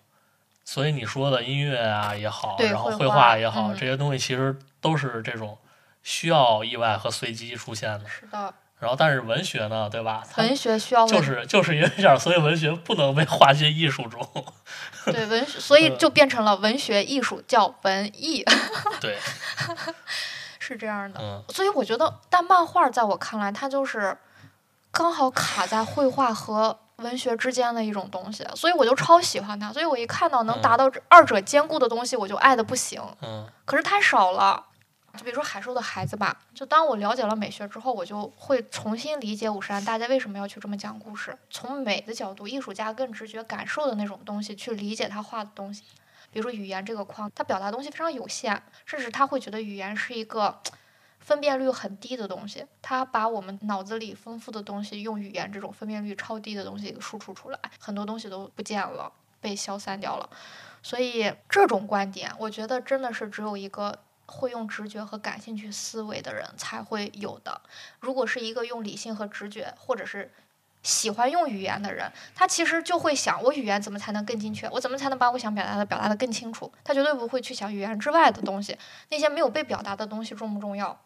B: 所以你说的音乐啊也好，然后绘
A: 绘画
B: 画也好，
A: 嗯
B: 这些东西其实都是这种需要意外和随机出现的。
A: 是的，
B: 然后，但是文学呢，对吧？
A: 文学需要
B: 就是就是因为这样，所以文学不能被划进艺术中。
A: 对文学，所以
B: 嗯
A: 就变成了文学艺术叫文艺，
B: 对，
A: 是这样的。
B: 嗯，
A: 所以我觉得，但漫画在我看来，它就是刚好卡在绘画和文学之间的一种东西，所以我就超喜欢它。所以我一看到能达到这二者兼顾的东西，我就爱的不行。
B: 嗯
A: 可是太少了。就比如说海兽的孩子吧，就当我了解了美学之后，我就会重新理解五十岚大家为什么要去这么讲故事，从美的角度，艺术家更直觉感受的那种东西去理解他画的东西。比如说语言这个框，他表达东西非常有限，甚至他会觉得语言是一个分辨率很低的东西，它把我们脑子里丰富的东西用语言这种分辨率超低的东西给输出出来，很多东西都不见了，被消散掉了。所以这种观点，我觉得真的是只有一个会用直觉和感兴趣思维的人才会有的。如果是一个用理性和直觉，或者是喜欢用语言的人，他其实就会想，我语言怎么才能更精确？我怎么才能把我想表达的表达的更清楚？他绝对不会去想语言之外的东西，那些没有被表达的东西重不重要？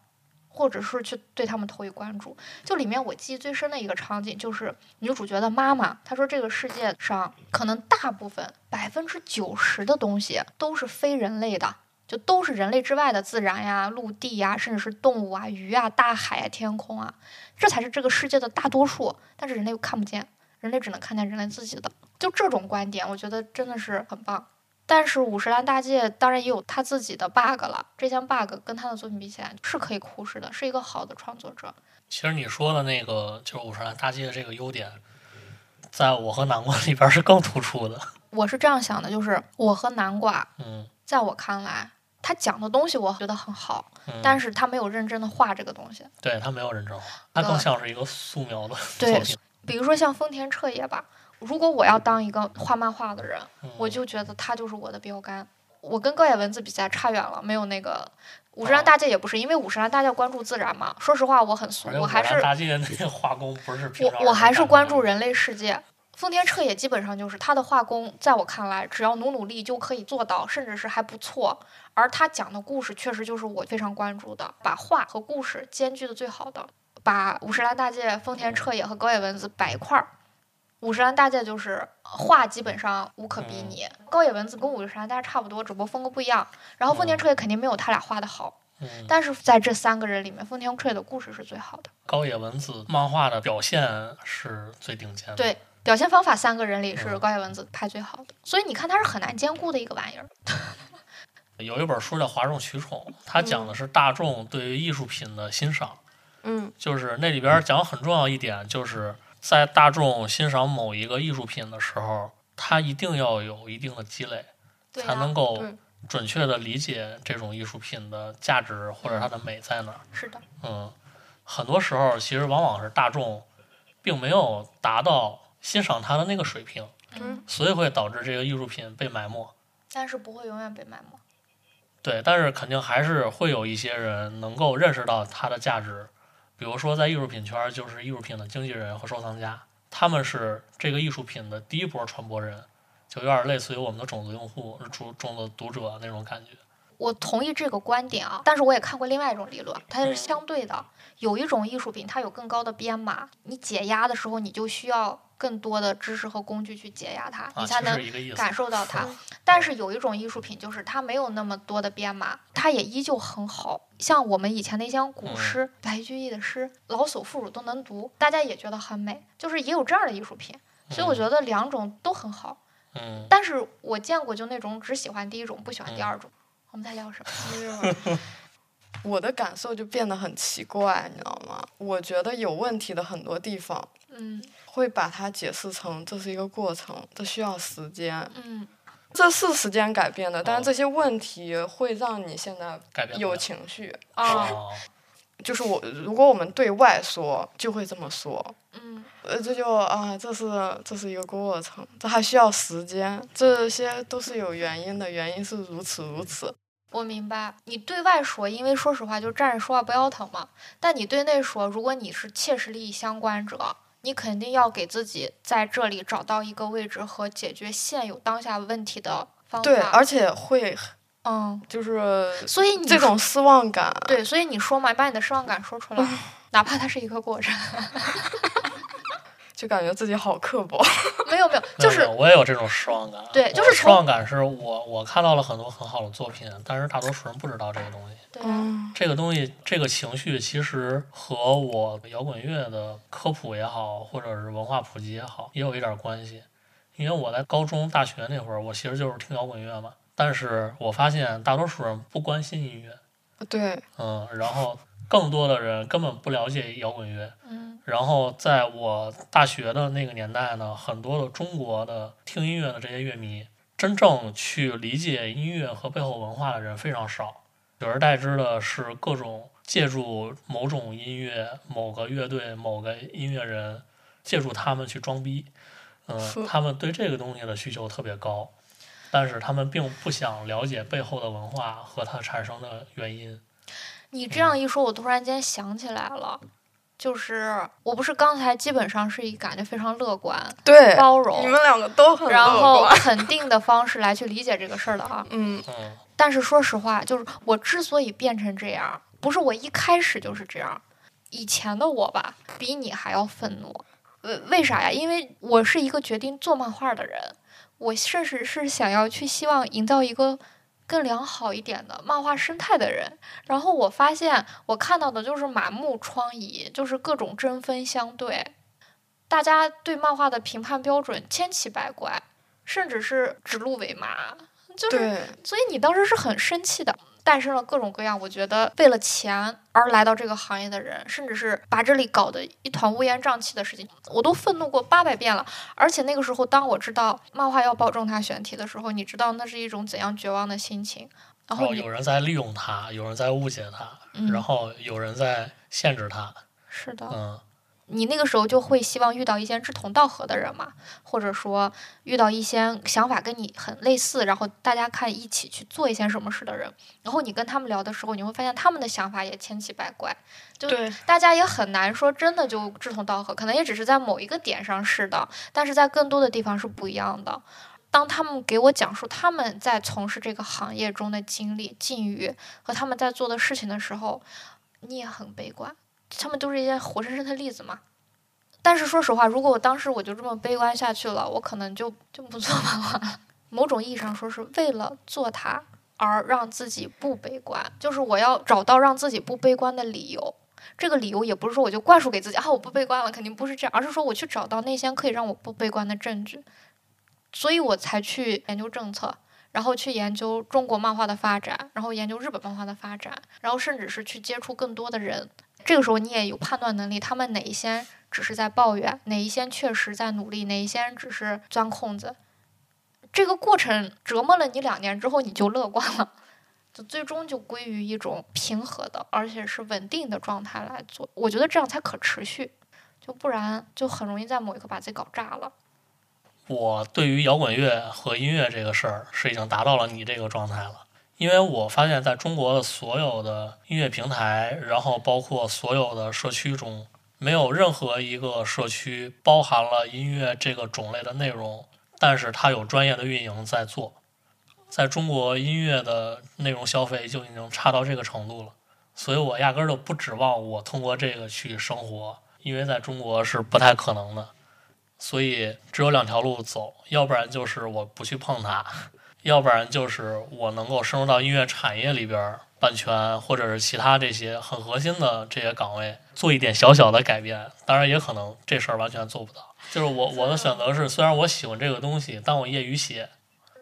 A: 或者是去对他们投以关注。就里面我记忆最深的一个场景，就是女主角的妈妈，她说这个世界上可能大部分百分之九十的东西都是非人类的，就都是人类之外的自然呀、陆地呀，甚至是动物啊、鱼啊、大海啊、天空啊，这才是这个世界的大多数。但是人类又看不见，人类只能看见人类自己的。就这种观点，我觉得真的是很棒。但是五十岚大介当然也有他自己的 bug 了，这项 bug 跟他的作品比起来是可以忽视的，是一个好的创作者。
B: 其实你说的那个就是五十岚大介的这个优点，在我和南瓜里边是更突出的。
A: 我是这样想的，就是我和南瓜，
B: 嗯，
A: 在我看来，他讲的东西我觉得很好，
B: 嗯
A: 但是他没有认真的画这个东西。
B: 对他没有认真画，他更像是一个素描的
A: 对
B: 作品。
A: 比如说像丰田彻也吧，如果我要当一个画漫画的人，
B: 嗯
A: 我就觉得他就是我的标杆。我跟高野文字比起来差远了，没有那个五十岚大介也不是，因为五十岚大介关注自然嘛。说实话，我很俗，我还是
B: 大介那个画工不是
A: 我我还是关注
B: 人
A: 人类世界。丰田彻也基本上就是他的画工，在我看来，只要努努力就可以做到，甚至是还不错。而他讲的故事确实就是我非常关注的，把画和故事兼具的最好的，把五十岚大介、丰田彻也和高野文子摆一块儿。五十岚大介就是画基本上无可比拟，高野文子跟五十岚大介差不多，只不过风格不一样。然后丰田彻也肯定没有他俩画的好，
B: 嗯，
A: 但是在这三个人里面，丰田彻也的故事是最好的。
B: 高野文子漫画的表现是最顶尖的。
A: 对表现方法，三个人里是
B: 嗯
A: 高野文子拍最好的，所以你看他是很难兼顾的一个玩意儿。
B: 有一本书叫《哗众取宠》，它讲的是大众对于艺术品的欣赏。
C: 嗯
B: 就是那里边讲很重要一点，就是在大众欣赏某一个艺术品的时候，他一定要有一定的积累，
A: 对
B: 才能，够准确的理解这种艺术品的价值或者它的美在哪儿。
A: 是的，
B: 嗯，很多时候其实往往是大众并没有达到欣赏它的那个水平，
A: 嗯，
B: 所以会导致这个艺术品被埋没。
A: 但是不会永远被埋没。
B: 对，但是肯定还是会有一些人能够认识到它的价值，比如说在艺术品圈儿，就是艺术品的经纪人和收藏家，他们是这个艺术品的第一波传播人，就有点类似于我们的种子用户、种种子读者那种感觉。
A: 我同意这个观点啊，但是我也看过另外一种理论，它是相对的。有一种艺术品，它有更高的编码，你解压的时候，你就需要更多的知识和工具去解压它，你才能。感受到它。但是有一种艺术品，就是它没有那么多的编码，它也依旧很好。像我们以前的一些古
B: 嗯
A: 诗，白居易的诗，老叟妇孺都能读，大家也觉得很美，就是也有这样的艺术品。所以我觉得两种都很好。
B: 嗯，
A: 但是我见过就那种只喜欢第一种，不喜欢第
B: 嗯
A: 二种。我们在聊什么？
C: 我的感受就变得很奇怪，你知道吗？我觉得有问题的很多地方，
A: 嗯
C: 会把它解释成这是一个过程，这需要时间，
A: 嗯
C: 这是时间改变的，但
B: 哦
C: 是这些问题会让你现在有情绪。
A: 啊
B: 哦，
C: 就是我，如果我们对外说，就会这么说，
A: 嗯
C: 呃，这就啊，这是这是一个过程，这还需要时间，这些都是有原因的，原因是如此如此。
A: 我明白，你对外说，因为说实话，就站着说话不腰疼嘛。但你对内说，如果你是切实利益相关者，你肯定要给自己在这里找到一个位置和解决现有当下问题的方法。
C: 对，而且会
A: 嗯，
C: 就是
A: 所以你
C: 这种失望感，
A: 对，所以你说嘛，把你的失望感说出来，哪怕它是一个过程。
C: 就感觉自己好刻薄。
A: 没有没有，就是
B: 我也有这种失望感。
A: 对就是
B: 失望感是我我看到了很多很好的作品，但是大多数人不知道这个东西。
A: 对啊，
C: 嗯
B: 这个东西，这个情绪其实和我摇滚乐的科普也好，或者是文化普及也好，也有一点关系。因为我在高中、大学那会儿，我其实就是听摇滚乐嘛。但是我发现大多数人不关心音乐，
C: 对，
B: 嗯，然后更多的人根本不了解摇滚乐。
A: 嗯
B: 然后在我大学的那个年代呢，很多的中国的听音乐的这些乐迷，真正去理解音乐和背后文化的人非常少，取而代之的是各种借助某种音乐、某个乐队、某个音乐人，借助他们去装逼。嗯、
C: 是
B: 他们对这个东西的需求特别高，但是他们并不想了解背后的文化和它产生的原因。
A: 你这样一说，我突然间想起来了，就是我不是刚才基本上是以感觉非常乐观、
C: 对，
A: 包容
C: 你，们两个都很
A: 然后。肯定的方式来去理解这个事儿的啊。
C: 嗯
B: 嗯
A: 但是说实话，就是我之所以变成这样，不是我一开始就是这样，以前的我吧，比你还要愤怒。为，为啥呀？因为我是一个决定做漫画的人，我甚至是想要去希望营造一个更良好一点的漫画生态的人。然后我发现，我看到的就是满目疮痍，就是各种针锋相对，大家对漫画的评判标准千奇百怪，甚至是指鹿为马。就是所以你当时是很生气的。诞生了各种各样，我觉得为了钱而来到这个行业的人，甚至是把这里搞得一团乌烟瘴气的事情，我都愤怒过八百遍了。而且那个时候，当我知道漫画要保重他选题的时候，你知道那是一种怎样绝望的心情。然后
B: 有人在利用他，有人在误解他，然后有人在限制他。
A: 是的，
B: 嗯。
A: 你那个时候就会希望遇到一些志同道合的人嘛，或者说遇到一些想法跟你很类似，然后大家看一起去做一些什么事的人。然后你跟他们聊的时候，你会发现他们的想法也千奇百怪，就大家也很难说真的就志同道合，可能也只是在某一个点上是的，但是在更多的地方是不一样的。当他们给我讲述他们在从事这个行业中的经历、境遇和他们在做的事情的时候，你也很悲观。他们都是一些活生生的例子嘛，但是说实话，如果我当时我就这么悲观下去了，我可能就就不做漫画了。某种意义上说，是为了做它而让自己不悲观，就是我要找到让自己不悲观的理由。这个理由也不是说我就灌输给自己啊，我不悲观了，肯定不是这样，而是说我去找到那些可以让我不悲观的证据，所以我才去研究政策，然后去研究中国漫画的发展，然后研究日本漫画的发展，然后甚至是去接触更多的人。这个时候你也有判断能力，他们哪一些只是在抱怨，哪一些确实在努力，哪一些只是钻空子。这个过程折磨了你两年之后，你就乐观了，就最终就归于一种平和的，而且是稳定的状态来做。我觉得这样才可持续，就不然就很容易在某一刻把自己搞炸了。
B: 我对于摇滚乐和音乐这个事儿是已经达到了你这个状态了。因为我发现，在中国的所有的音乐平台，然后包括所有的社区中，没有任何一个社区包含了音乐这个种类的内容，但是它有专业的运营在做。在中国，音乐的内容消费就已经差到这个程度了，所以我压根儿就不指望我通过这个去生活，因为在中国是不太可能的。所以只有两条路走，要不然就是我不去碰它。要不然就是我能够深入到音乐产业里边儿，版权或者是其他这些很核心的这些岗位，做一点小小的改变。当然也可能这事儿完全做不到。就是我我的选择是，虽然我喜欢这个东西，但我业余写。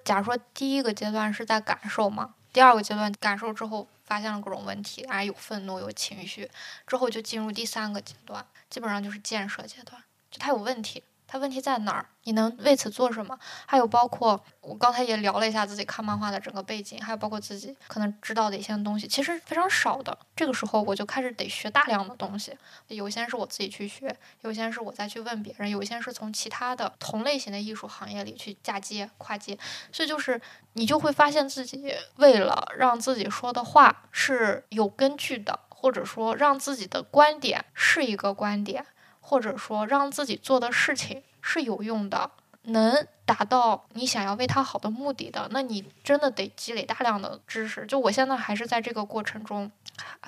A: 假如说第一个阶段是在感受嘛，第二个阶段感受之后发现了各种问题，啊有愤怒有情绪，之后就进入第三个阶段，基本上就是建设阶段，就它有问题。它问题在哪儿？你能为此做什么？还有包括我刚才也聊了一下自己看漫画的整个背景，还有包括自己可能知道的一些东西，其实非常少的。这个时候我就开始得学大量的东西，有些是我自己去学，有些是我再去问别人，有些是从其他的同类型的艺术行业里去嫁接跨界。所以就是你就会发现自己为了让自己说的话是有根据的，或者说让自己的观点是一个观点。或者说让自己做的事情是有用的，能达到你想要为他好的目的的，那你真的得积累大量的知识。就我现在还是在这个过程中，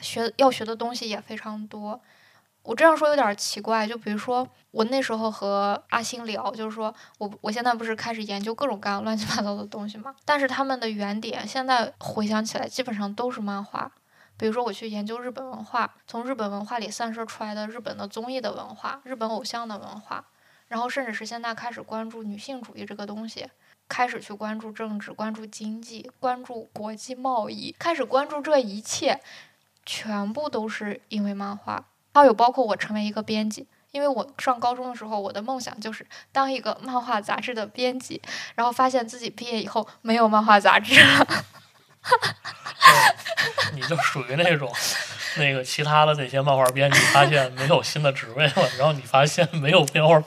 A: 学要学的东西也非常多。我这样说有点奇怪，就比如说我那时候和阿星聊，就是说我我现在不是开始研究各种各样乱七八糟的东西嘛，但是他们的原点现在回想起来基本上都是漫画。比如说，我去研究日本文化，从日本文化里散射出来的日本的综艺的文化、日本偶像的文化，然后甚至是现在开始关注女性主义这个东西，开始去关注政治、关注经济、关注国际贸易，开始关注这一切，全部都是因为漫画。还有包括我成为一个编辑，因为我上高中的时候，我的梦想就是当一个漫画杂志的编辑，然后发现自己毕业以后没有漫画杂志了。
B: 你就属于那种，那个其他的那些漫画编辑发现没有新的职位了，然后你发现没有漫画，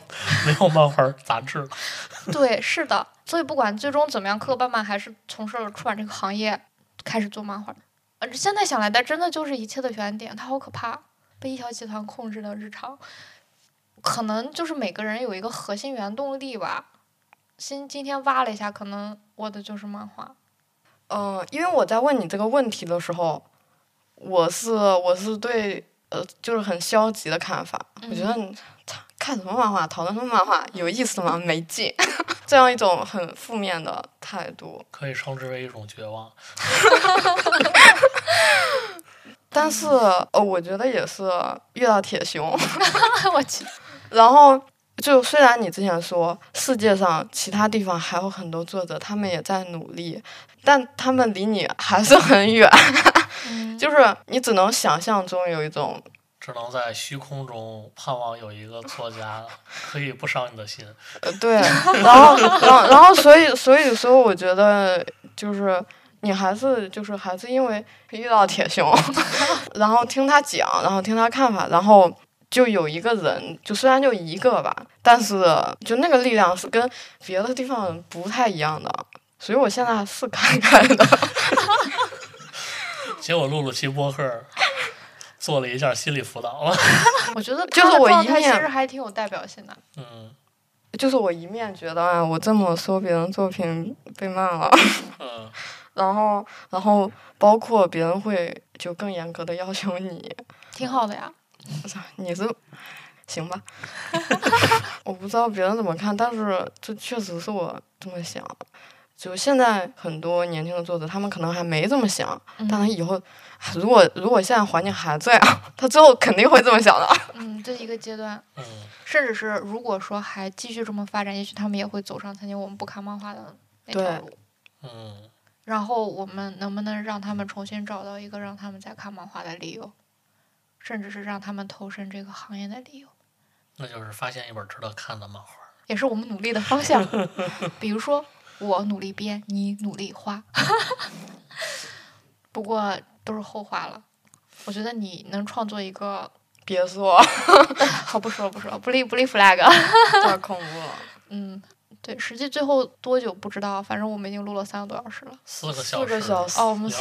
B: 没有漫画杂志了。
A: 对，是的。所以不管最终怎么样，磕磕绊绊还是从事了出版这个行业，开始做漫画。呃，现在想来，但真的就是一切的原点，它好可怕，被一条集团控制的日常。可能就是每个人有一个核心原动力吧。今今天挖了一下，可能我的就是漫画。
C: 嗯，因为我在问你这个问题的时候，我是我是对呃，就是很消极的看法。我觉得你看什么漫画，讨论什么漫画，有意思吗？没劲，这样一种很负面的态度，
B: 可以称之为一种绝望。
C: 但是呃，我觉得也是遇到铁熊，
A: 我去，
C: 然后就虽然你之前说世界上其他地方还有很多作者，他们也在努力，但他们离你还是很远，就是你只能想象中有一种。
B: 只能在虚空中盼望有一个作家可以不伤你的心。
C: 呃，对，然后，然后，然后，所以，所以说，我觉得就是你还是就是还是因为遇到铁熊，然后听他讲，然后听他看法，然后就有一个人，就虽然就一个吧，但是就那个力量是跟别的地方不太一样的，所以我现在是看看的。
B: 结果录了期播客。做了一下心理辅导了，
A: 我觉得
C: 就是我一面
A: 其实还挺有代表性的。
B: 嗯，
C: 就是我一面觉得啊，我这么说别人作品被骂了，
B: 嗯，
C: 然后然后包括别人会就更严格的要求你，
A: 挺好的呀。
C: 我操，你是行吧？我不知道别人怎么看，但是这确实是我这么想。就现在很多年轻的作者，他们可能还没这么想，但他以后。如果如果现在环境还这样，他最后肯定会这么想的。
A: 嗯，这一个阶段，
B: 嗯，
A: 甚至是如果说还继续这么发展，也许他们也会走上曾经我们不看漫画的那条路。
B: 嗯。
A: 然后我们能不能让他们重新找到一个让他们再看漫画的理由，甚至是让他们投身这个行业的理由？
B: 那就是发现一本值得看的漫画，
A: 也是我们努力的方向。比如说，我努力编，你努力画。不过。都是后话了，我觉得你能创作一个，
C: 别说，
A: 好不说了不说了，不立不立 flag，
C: 太恐怖了。
A: 嗯，对，实际最后多久不知道，反正我们已经录了三个多小时了，
B: 四个
C: 小时，
A: 哦，我们四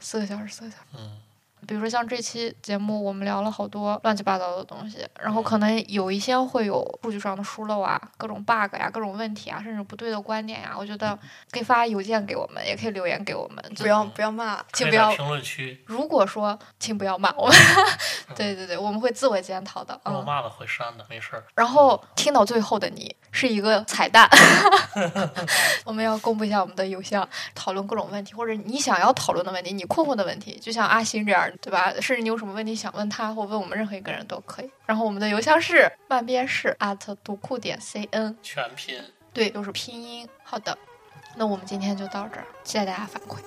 B: 四
A: 个小时，四个小时，
B: 嗯。
A: 比如说像这期节目，我们聊了好多乱七八糟的东西，然后可能有一些会有数据上的疏漏啊，各种 bug 呀，各种问题啊，甚至不对的观点呀，我觉得可以发邮件给我们，也可以留言给我们。
C: 不要不要骂，
A: 请不要
B: 评论区。
A: 如果说，请不要骂我们。对对对，我们会自我检讨的。
B: 我骂了会删的，没事儿。
A: 然后听到最后的你是一个彩蛋，我们要公布一下我们的邮箱，讨论各种问题，或者你想要讨论的问题，你困惑的问题，就像阿星这样。对吧？甚至你有什么问题想问他，或问我们任何一个人都可以。然后我们的邮箱是万边式 at 读库点 cn，
B: 全拼。
A: 对，都是拼音。好的，那我们今天就到这儿，期待大家反馈。